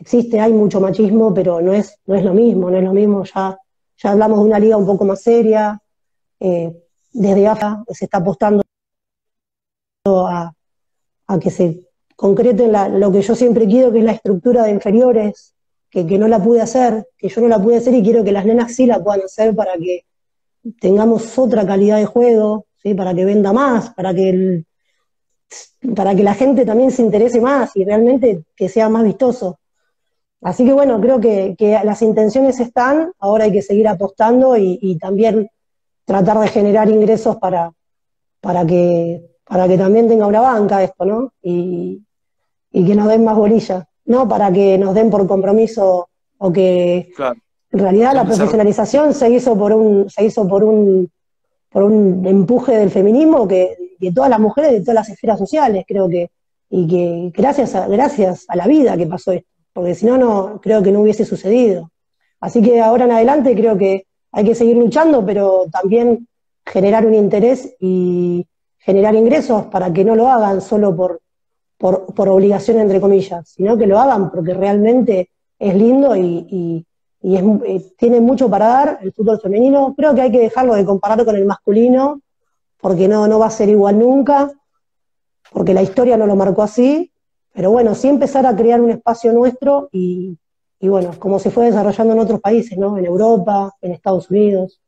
existe, hay mucho machismo, pero no es, no es lo mismo, no es lo mismo, ya, ya hablamos de una liga un poco más seria, eh, desde AFA se está apostando a, que se concrete lo que yo siempre quiero, que es la estructura de inferiores, que, que no la pude hacer, que yo no la pude hacer y quiero que las nenas sí la puedan hacer para que tengamos otra calidad de juego, ¿sí? para que venda más, para que, para que la gente también se interese más y realmente que sea más vistoso. Así que bueno, creo que, las intenciones están, ahora hay que seguir apostando y, también tratar de generar ingresos para, para, que, para que también tenga una banca esto, ¿no? Y, que nos den más bolillas, ¿no? Para que nos den por compromiso o que, en realidad la profesionalización se hizo por un, se hizo por un, por un empuje del feminismo que, de todas las mujeres de todas las esferas sociales, creo que, y que gracias a, gracias a la vida que pasó esto, porque si no, no, creo que no hubiese sucedido. Así que ahora en adelante creo que hay que seguir luchando, pero también generar un interés y generar ingresos para que no lo hagan solo por, por, obligación, entre comillas, sino que lo hagan porque realmente es lindo y, y eh, tiene mucho para dar el fútbol femenino. Creo que hay que dejarlo de comparar con el masculino, porque no, no va a ser igual nunca, porque la historia no lo marcó así. Pero bueno, sí empezar a crear un espacio nuestro y, bueno, como se fue desarrollando en otros países, ¿no? En Europa, en Estados Unidos.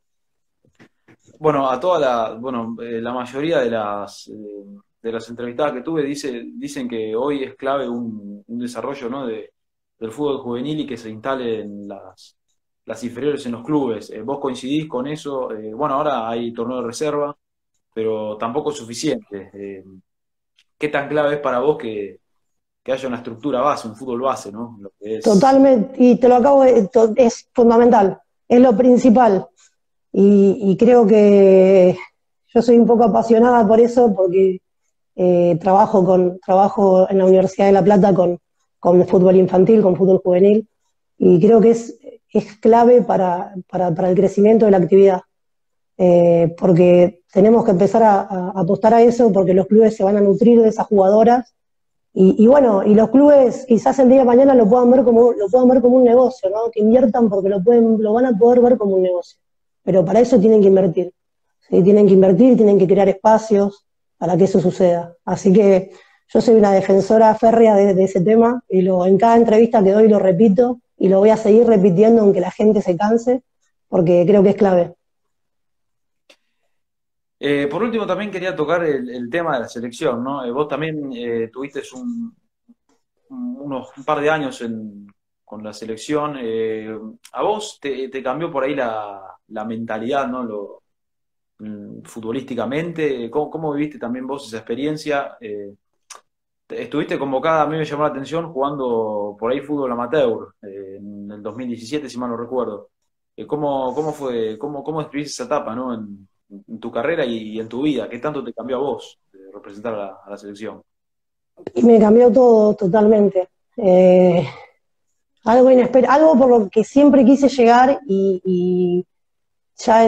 bueno, a toda la, bueno, eh, la mayoría de las, eh, de las entrevistadas que tuve dice, dicen que hoy es clave un, desarrollo ¿no? de, del fútbol juvenil y que se instale en las, las inferiores en los clubes. Eh, ¿Vos coincidís con eso? bueno, ahora hay torneo de reserva, pero tampoco es suficiente. ¿Qué tan clave es para vos que, que haya una estructura base, un fútbol base, ¿no? Totalmente, y te lo acabo de, es fundamental, es lo principal. Y, creo que yo soy un poco apasionada por eso, porque eh, trabajo, con, trabajo en la Universidad de La Plata con, con fútbol infantil, con fútbol juvenil, y creo que es, es clave para, para, el crecimiento de la actividad. Eh, porque tenemos que empezar a, a, apostar a eso, porque los clubes se van a nutrir de esas jugadoras y, bueno, y los clubes quizás el día de mañana lo puedan ver como, lo puedan ver como un negocio, ¿no? Que inviertan porque lo, pueden, lo van a poder ver como un negocio. Pero para eso tienen que invertir. Tienen que invertir, tienen que crear espacios para que eso suceda. Así que yo soy una defensora férrea de, ese tema y lo, en cada entrevista que doy lo repito y lo voy a seguir repitiendo aunque la gente se canse, porque creo que es clave. Eh, por último, también quería tocar el, tema de la selección, ¿no? Eh, vos también eh, tuviste un, unos, un par de años con la selección. ¿A vos te, cambió por ahí la, mentalidad, ¿no? Lo, mm, futbolísticamente, ¿Cómo, viviste también vos esa experiencia? estuviste convocada, a mí me llamó la atención, jugando por ahí fútbol amateur en el 2017, si mal no recuerdo. ¿cómo, ¿Cómo fue, cómo, cómo describiste esa etapa, ¿no? En, en tu carrera y, en tu vida? ¿Qué tanto te cambió a vos representar a la, selección? Y me cambió todo totalmente. Eh, algo inesperado, algo por lo que siempre quise llegar y, ya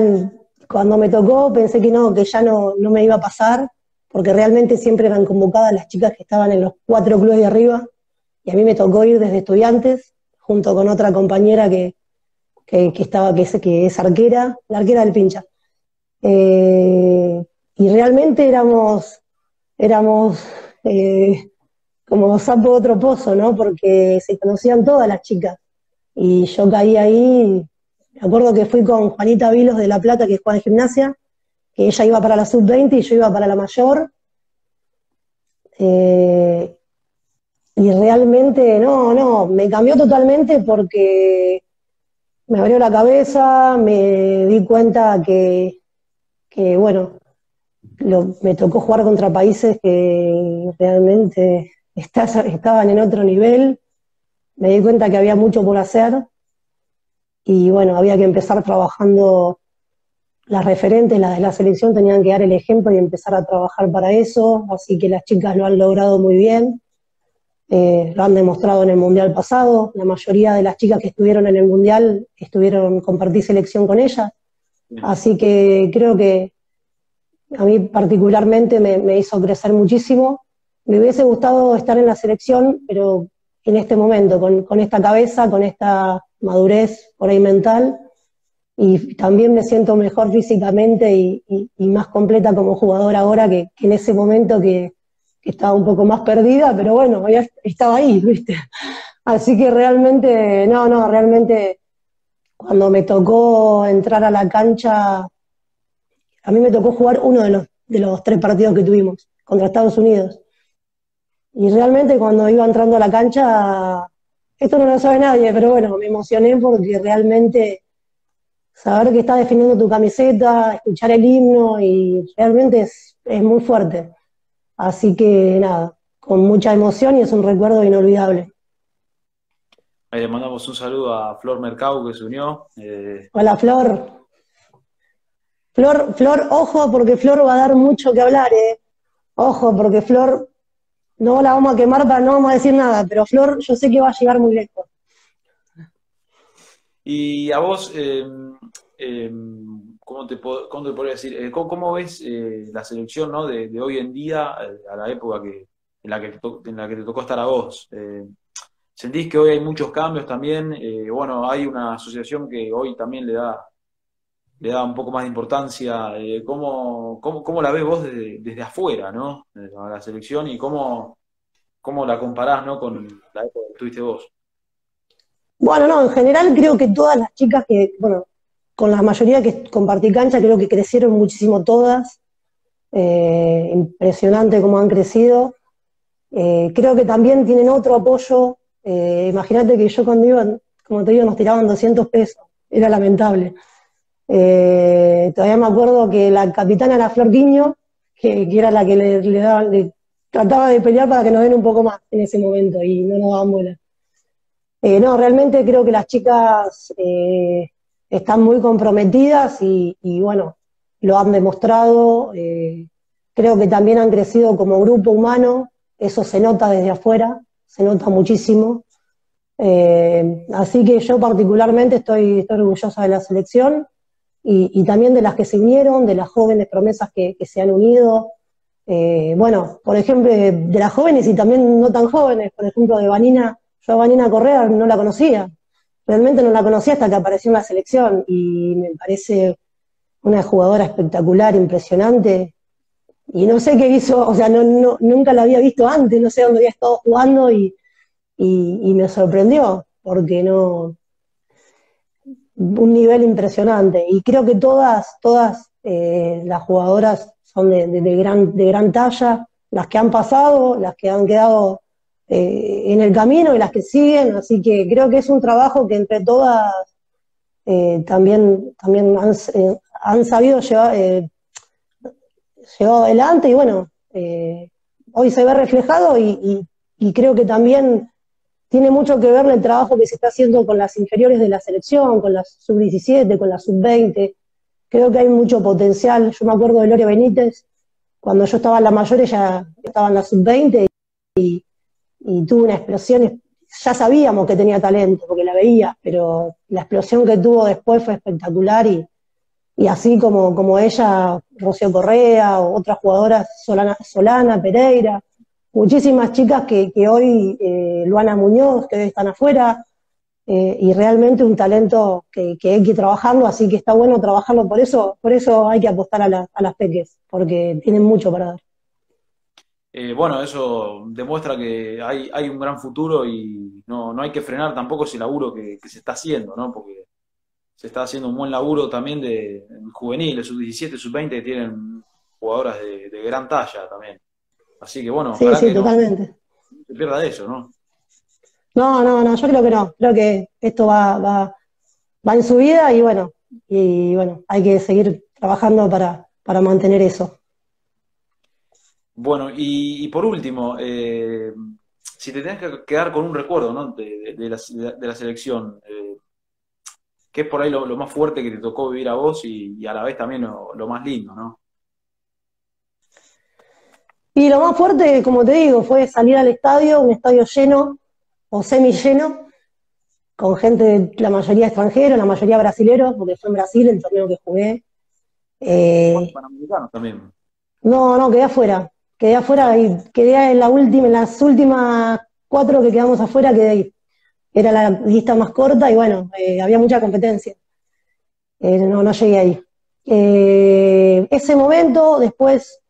cuando me tocó pensé que no, que ya no, no, me iba a pasar, porque realmente siempre eran convocadas las chicas que estaban en los cuatro clubes de arriba, y a mí me tocó ir desde estudiantes, junto con otra compañera que, que, estaba, que es, que es arquera, la arquera del pincha. Eh, y realmente éramos, éramos eh, como sapo de otro pozo, ¿no? Porque se conocían todas las chicas. Y yo caí ahí, me acuerdo que fui con Juanita Vilos de La Plata, que juega en gimnasia, que ella iba para la sub-20 y yo iba para la mayor. Eh, y realmente, no, no, me cambió totalmente porque me abrió la cabeza, me di cuenta que que bueno, me tocó jugar contra países que realmente estaban en otro nivel, me di cuenta que había mucho por hacer y bueno, había que empezar trabajando, las referentes, las de la selección tenían que dar el ejemplo y empezar a trabajar para eso, así que las chicas lo han logrado muy bien, eh, lo han demostrado en el Mundial pasado, la mayoría de las chicas que estuvieron en el Mundial estuvieron, compartí selección con ellas, Así que creo que a mí particularmente me, hizo crecer muchísimo. Me hubiese gustado estar en la selección, pero en este momento, con, esta cabeza, con esta madurez por ahí mental, y también me siento mejor físicamente y, más completa como jugadora ahora que, en ese momento que, que, estaba un poco más perdida, pero bueno, ya estaba ahí, ¿viste? [laughs] Así que realmente, no, no, realmente cuando me tocó entrar a la cancha, a mí me tocó jugar uno de los, de los tres partidos que tuvimos contra Estados Unidos. Y realmente cuando iba entrando a la cancha, esto no lo sabe nadie, pero bueno, me emocioné porque realmente saber que estás defendiendo tu camiseta, escuchar el himno y realmente es, es muy fuerte. Así que nada, con mucha emoción y es un recuerdo inolvidable. Le mandamos un saludo a Flor Mercado que se unió. Eh, Hola Flor. Flor, Flor, ojo, porque Flor va a dar mucho que hablar, ¿eh? Ojo, porque Flor, no la vamos a quemar para no vamos a decir nada, pero Flor yo sé que va a llegar muy lejos. Y a vos, eh, eh, ¿cómo, te, podría decir? Eh, ¿cómo, ves la selección ¿no? de, hoy en día a la época que, en, la que en la que te tocó estar a vos? ¿Sentís que hoy hay muchos cambios también? Eh, bueno, hay una asociación que hoy también le da, le da un poco más de importancia. Eh, ¿cómo, cómo, la ves vos desde, afuera, ¿no? A la selección y cómo, cómo la comparás, ¿no? Con la época que tuviste vos. Bueno, no, en general creo que todas las chicas que, bueno, con la mayoría que compartí cancha, creo que crecieron muchísimo todas. Eh, impresionante cómo han crecido. Eh, creo que también tienen otro apoyo. Eh, imagínate que yo cuando iba, como te digo, nos tiraban 200 pesos. Era lamentable. todavía me acuerdo que la capitana era Flor Quiño, que, era la que le, trataba de pelear para que nos den un poco más en ese momento y no nos daban bola. no, realmente creo que las chicas están muy comprometidas y, bueno, lo han demostrado. Eh, creo que también han crecido como grupo humano, eso se nota desde afuera, se nota muchísimo. Eh, así que yo particularmente estoy, orgullosa de la selección y, también de las que se unieron, de las jóvenes promesas que, se han unido. Eh, bueno, por ejemplo, de las jóvenes y también no tan jóvenes, por ejemplo, de Vanina, yo a Vanina Correa no la conocía, realmente no la conocía hasta que apareció en la selección y me parece una jugadora espectacular, impresionante. Y no sé qué hizo, o sea, no, nunca la había visto antes, no sé dónde había estado jugando y, me sorprendió, porque no. Un nivel impresionante. Y creo que todas, todas eh, las jugadoras son de, gran, de gran talla, las que han pasado, las que han quedado eh, en el camino y las que siguen, así que creo que es un trabajo que entre todas eh, también, también han sabido llevar, llevado adelante y bueno, hoy se ve reflejado y, creo que también tiene mucho que ver el trabajo que se está haciendo con las inferiores de la selección, con las sub-17, con las sub-20. Creo que hay mucho potencial. Yo me acuerdo de Loria Benítez, cuando yo estaba en la mayor, ella estaba en la sub-20 y, y tuvo una explosión, ya sabíamos que tenía talento porque la veía, pero la explosión que tuvo después fue espectacular y, y así como, como ella, Rocío Correa otras jugadoras, Solana, Pereira, muchísimas chicas que, que hoy, eh, Luana Muñoz, que hoy están afuera, eh, y realmente un talento que, que, hay que trabajarlo, así que está bueno trabajarlo, por eso, por eso hay que apostar a, a las peques, porque tienen mucho para dar. Eh, bueno, eso demuestra que hay, hay un gran futuro y no, no hay que frenar tampoco ese laburo que, se está haciendo, ¿no? Porque se está haciendo un buen laburo también de juveniles, sub-17, sub-20, que tienen jugadoras de, gran talla también. Así que bueno, sí, sí, totalmente. No se pierda eso, ¿no? No, no, no, yo creo que no. Creo que esto va, va, va en su vida y bueno, y bueno, hay que seguir trabajando para, para mantener eso. Bueno, y, por último, eh, si te tenés que quedar con un recuerdo ¿no? de, la, de, la, selección, eh, ¿qué es por ahí lo, más fuerte que te tocó vivir a vos y, a la vez también lo, más lindo, ¿no? Y lo más fuerte, como te digo, fue salir al estadio, un estadio lleno o semi lleno, con gente, la mayoría extranjera, la mayoría brasileros, porque fue en Brasil el torneo que jugué. Eh, también. No, no, quedé afuera quedé afuera y quedé en la última, en las últimas cuatro que quedamos afuera, quedé ahí. Era la lista más corta y bueno, eh, había mucha competencia. Eh, no, no llegué ahí. Eh, ese momento, después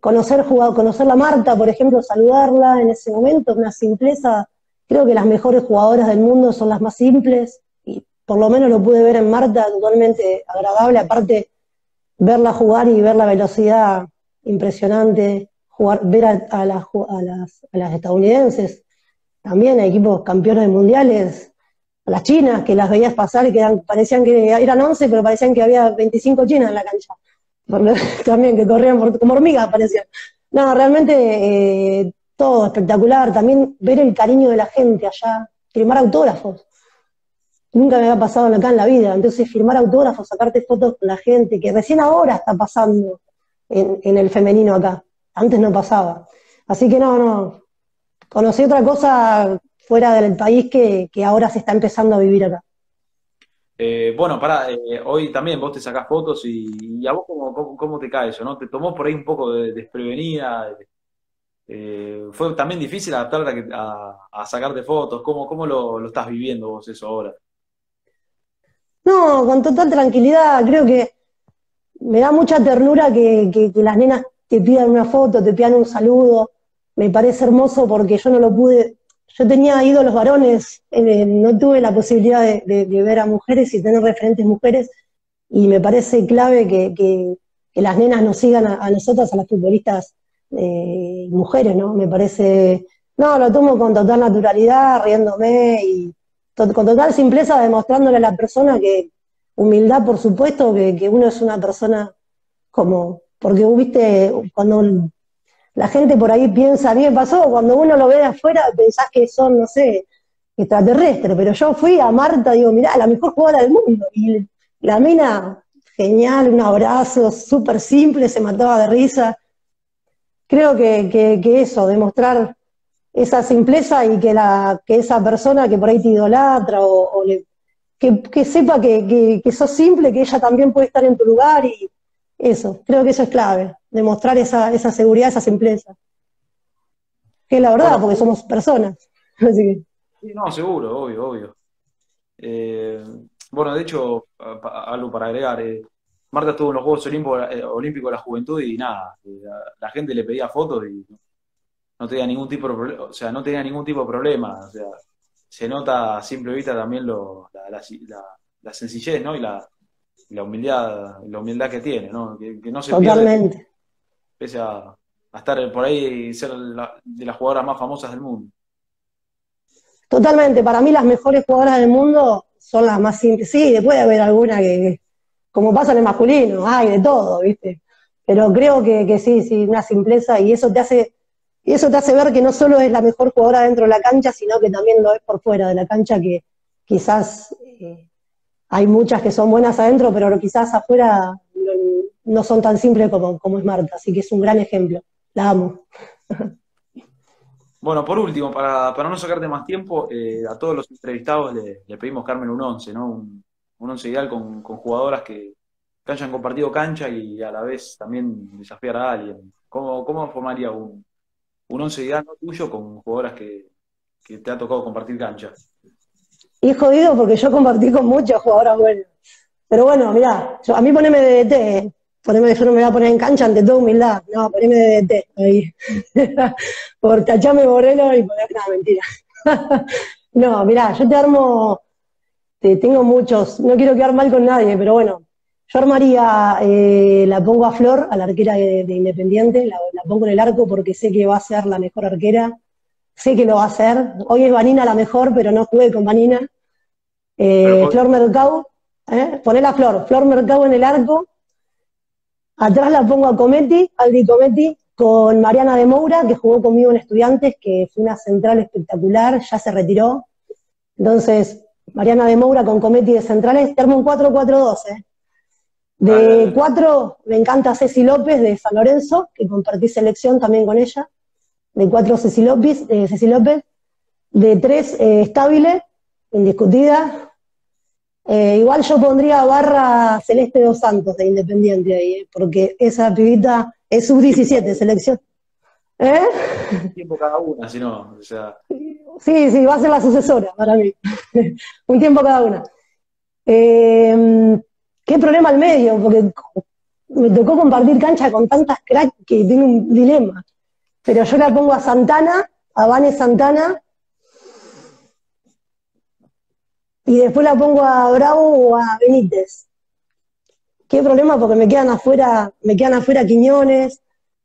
conocer conocer la Marta, por ejemplo, saludarla en ese momento, una simpleza. Creo que las mejores jugadoras del mundo son las más simples y por lo menos lo pude ver en Marta totalmente agradable. Aparte, verla jugar y ver la velocidad impresionante jugar, ver a, las, a, las, estadounidenses, también equipos campeones mundiales, las chinas, que las veías pasar y que parecían que eran 11, pero parecían que había 25 chinas en la cancha. [laughs] también, que corrían como hormigas parecían. No, realmente eh, todo espectacular. También ver el cariño de la gente allá, firmar autógrafos. Nunca me había pasado acá en la vida. Entonces, firmar autógrafos, sacarte fotos con la gente, que recién ahora está pasando en, el femenino acá. Antes no pasaba. Así que no, no. Conocí otra cosa fuera del país que, ahora se está empezando a vivir acá. Eh, bueno, para eh, hoy también vos te sacás fotos y, a vos cómo, cómo, te cae eso, ¿no? ¿Te tomó por ahí un poco de desprevenida? Eh, ¿Fue también difícil adaptarte a, a, sacarte fotos? ¿Cómo, cómo lo, lo, estás viviendo vos eso ahora? No, con total tranquilidad. Creo que me da mucha ternura que, las nenas te pidan una foto, te pidan un saludo. Me parece hermoso porque yo no lo pude, yo tenía ídolos varones, eh, no tuve la posibilidad de, ver a mujeres y tener referentes mujeres, y me parece clave que, las nenas nos sigan a, nosotras, a las futbolistas eh, mujeres, ¿no? Me parece, no, lo tomo con total naturalidad, riéndome y con total simpleza, demostrándole a la persona que, humildad, por supuesto, que, que uno es una persona como, porque viste, cuando la gente por ahí piensa, a mí me pasó, cuando uno lo ve de afuera pensás que son, no sé, extraterrestres, pero yo fui a Marta, digo, mirá, la mejor jugadora del mundo, y la mina, genial, un abrazo, súper simple, se mataba de risa. Creo que, eso, demostrar esa simpleza y que, la, que esa persona que por ahí te idolatra o, que, sepa que, que sos simple, que ella también puede estar en tu lugar y eso, creo que eso es clave demostrar esa, esa seguridad, esa simpleza. Que es la verdad, porque somos personas. [laughs] No, seguro, obvio, obvio. Eh, bueno, de hecho, algo para agregar, eh, Marta estuvo en los Juegos eh, Olímpicos, de la Juventud y nada, la, gente le pedía fotos y no tenía ningún tipo de problema, o sea, no tenía ningún tipo de problema, o sea, se nota a simple vista también lo, la, la, sencillez, ¿no? Y la, la humildad, la humildad que tiene, ¿no? Que, no se Totalmente pese a, estar por ahí y ser de las jugadoras más famosas del mundo. Totalmente, para mí las mejores jugadoras del mundo son las más simples. Sí, puede haber alguna que, como pasa en el masculino, hay de todo, ¿viste? Pero creo que, sí, sí, una simpleza y eso te hace y eso te hace ver que no solo es la mejor jugadora dentro de la cancha, sino que también lo es por fuera de la cancha, que quizás eh, hay muchas que son buenas adentro, pero quizás afuera no son tan simples como, como es Marta, así que es un gran ejemplo. La amo. [laughs] Bueno, por último, para, para no sacarte más tiempo, eh, a todos los entrevistados le, pedimos, Carmen, un once, ¿no? Un, un once ideal con, jugadoras que, hayan compartido cancha y a la vez también desafiar a alguien. ¿Cómo, cómo formaría un, un once ideal tuyo con jugadoras que, que te ha tocado compartir cancha? Y jodido porque yo compartí con muchas jugadoras buenas. Pero bueno, mira, a mí poneme DDT, poneme, yo no me voy a poner en cancha ante toda humildad, no, poneme DDT ahí. [laughs] Por tachame Borrelo y poner, no, mentira. [laughs] no, mira, yo te armo, te, tengo muchos, no quiero quedar mal con nadie, pero bueno, yo armaría, eh, la pongo a Flor, a la arquera de, Independiente, la, pongo en el arco porque sé que va a ser la mejor arquera, sé que lo va a hacer. Hoy es Vanina la mejor, pero no jugué con Vanina. Eh, Flor Mercado, ¿eh? Poné la Flor, Flor Mercado en el arco, Atrás la pongo a Cometti, Aldi Cometti, con Mariana de Moura, que jugó conmigo en Estudiantes, que fue una central espectacular, ya se retiró. Entonces, Mariana de Moura con Cometti de centrales, termo un 4-4-2. ¿eh? De 4 me encanta Ceci López de San Lorenzo, que compartí selección también con ella. De 4 Ceci López, eh, Ceci López. De 3 eh, indiscutida. Eh, igual yo pondría barra Celeste dos Santos de Independiente ahí, eh, porque esa pibita es sub-17, selección. ¿Eh? Un tiempo cada una, si no, o sea... Sí, sí, va a ser la sucesora para mí. [laughs] un tiempo cada una. Eh, ¿Qué problema al medio? Porque me tocó compartir cancha con tantas cracks que tengo un dilema. Pero yo la pongo a Santana, a Vane Santana, y después la pongo a Bravo o a Benítez. ¿Qué problema? Porque me quedan afuera, me quedan afuera Quiñones,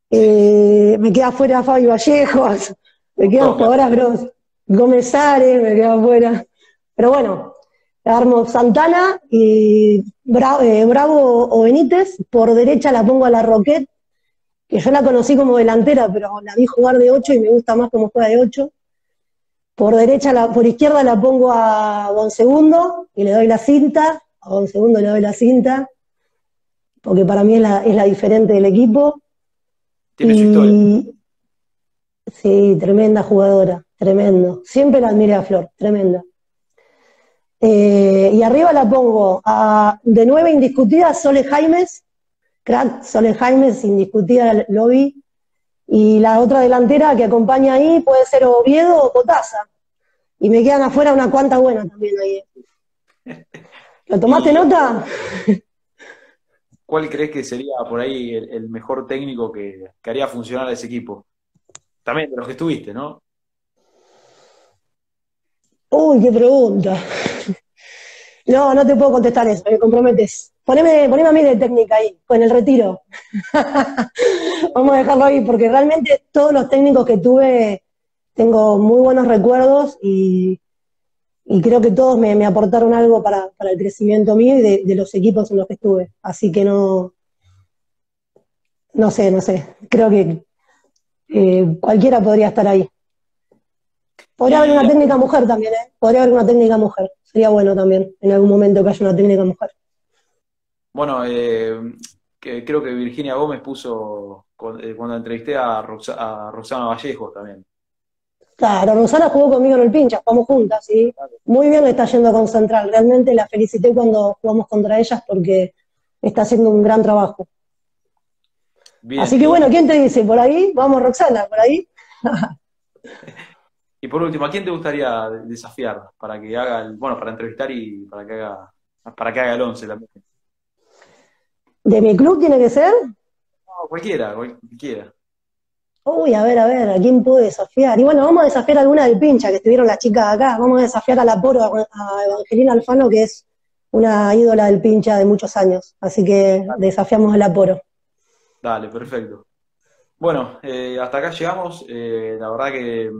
eh, me queda afuera Fabio Vallejos, me quedan jugadoras Gros, Gómez Ares, me queda afuera. Pero bueno, armo Santana y Bravo, eh, Bravo o Benítez, por derecha la pongo a la Roquette, que yo la conocí como delantera, pero la vi jugar de 8 y me gusta más como juega de 8. Por derecha, la, por izquierda la pongo a Don Segundo y le doy la cinta. A Don Segundo le doy la cinta, porque para mí es la, es la diferente del equipo. Tiene su historia. Sí, tremenda jugadora, tremendo. Siempre la admiré a Flor, tremenda. Eh, y arriba la pongo a, de nueve indiscutida Sole Jaimes, crack Sole Jaimes, indiscutida lo vi. Y la otra delantera que acompaña ahí puede ser Oviedo o Potasa. Y me quedan afuera una cuanta buena también ahí. ¿Lo [laughs] tomaste nota? [laughs] ¿Cuál crees que sería por ahí el, mejor técnico que, haría funcionar a ese equipo? También de los que estuviste, ¿no? Uy, qué pregunta. [laughs] No, no te puedo contestar eso, me comprometes. Poneme, poneme a mí de técnica ahí, con el retiro. [laughs] Vamos a dejarlo ahí, porque realmente todos los técnicos que tuve tengo muy buenos recuerdos y, creo que todos me, aportaron algo para, el crecimiento mío y de, los equipos en los que estuve. Así que no, no sé, no sé. Creo que eh, cualquiera podría estar ahí. Podría haber una técnica mujer también, ¿eh? Podría haber una técnica mujer. Sería bueno también en algún momento que haya una técnica mujer. Bueno, eh, creo que Virginia Gómez puso eh, cuando entrevisté a, Rosana Vallejo también. Claro, Rosana jugó conmigo en el pincha, jugamos juntas, ¿sí? Muy bien le está yendo con Central. Realmente la felicité cuando jugamos contra ellas porque está haciendo un gran trabajo. Así que bueno, ¿quién te dice? ¿Por ahí? Vamos, Roxana, ¿por ahí? [laughs] Y por último, ¿a quién te gustaría desafiar para que haga el, bueno, para entrevistar y para que haga, para que haga el 11 también? ¿De mi club tiene que ser? No, cualquiera, cualquiera. Uy, a ver, a ver, ¿a quién puedo desafiar? Y bueno, vamos a desafiar a alguna del pincha que estuvieron las chicas acá. Vamos a desafiar a la Poro, a Evangelina Alfano, que es una ídola del pincha de muchos años. Así que desafiamos a la Poro. Dale, perfecto. Bueno, eh, hasta acá llegamos. Eh, la verdad que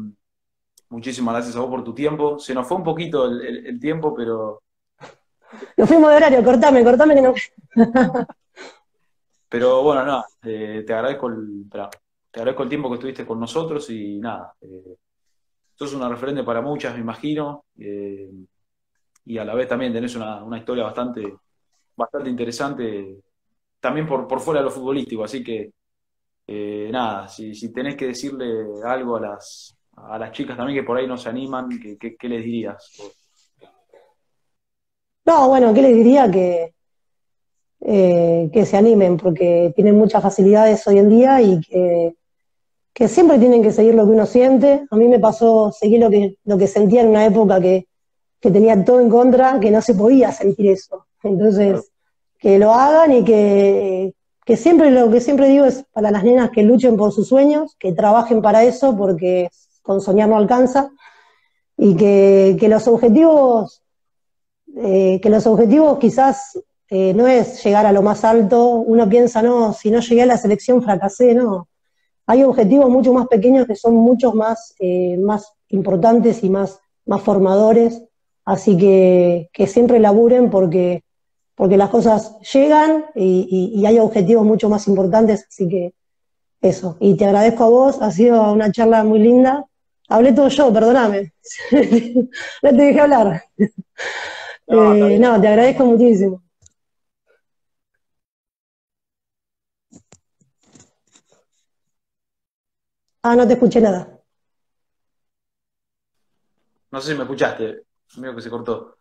Muchísimas gracias a vos por tu tiempo. Se nos fue un poquito el, tiempo, pero. Nos fuimos de horario, cortame, cortame que no. [laughs] pero bueno, nada, eh, te agradezco el. te agradezco el tiempo que estuviste con nosotros y nada. Eh, sos una referente para muchas, me imagino. Eh, y a la vez también tenés una, historia bastante, bastante interesante, también por, por fuera de lo futbolístico. Así que, eh, nada, si, si tenés que decirle algo a las, a las chicas también que por ahí no se animan, ¿qué, les dirías? No, bueno, ¿qué les diría? Que, eh, que se animen, porque tienen muchas facilidades hoy en día y que, siempre tienen que seguir lo que uno siente. A mí me pasó seguir lo que, lo que sentía en una época que, tenía todo en contra, que no se podía sentir eso. Entonces, que lo hagan y que, que siempre lo que siempre digo es para las nenas que luchen por sus sueños, que trabajen para eso, porque con soñar no alcanza, y que, los objetivos, eh, que los objetivos quizás eh, no es llegar a lo más alto, uno piensa, no, si no llegué a la selección fracasé, no. Hay objetivos mucho más pequeños que son mucho más, eh, más importantes y más, más formadores, así que, que siempre laburen porque, porque las cosas llegan y, y hay objetivos mucho más importantes, así que eso. Y te agradezco a vos, ha sido una charla muy linda Hablé todo yo, perdóname. [laughs] no te dejé hablar. Eh, no, te agradezco muchísimo. Ah, no te escuché nada. No sé si me escuchaste, mío que se cortó.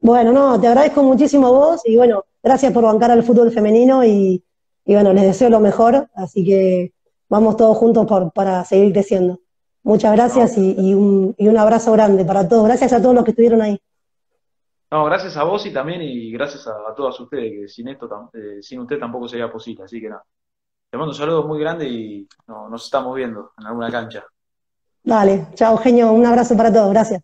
Bueno, no, te agradezco muchísimo a vos y bueno, gracias por bancar al fútbol femenino y, bueno, les deseo lo mejor, así que vamos todos juntos para seguir creciendo. Muchas gracias y, un, abrazo grande para todos. Gracias a todos los que estuvieron ahí. No, gracias a vos y también y gracias a, todas ustedes, que sin esto, eh, sin usted tampoco sería posible, así que nada. Te mando un saludo muy grande y nos estamos viendo en alguna cancha. Dale, chao, genio, un abrazo para todos, gracias.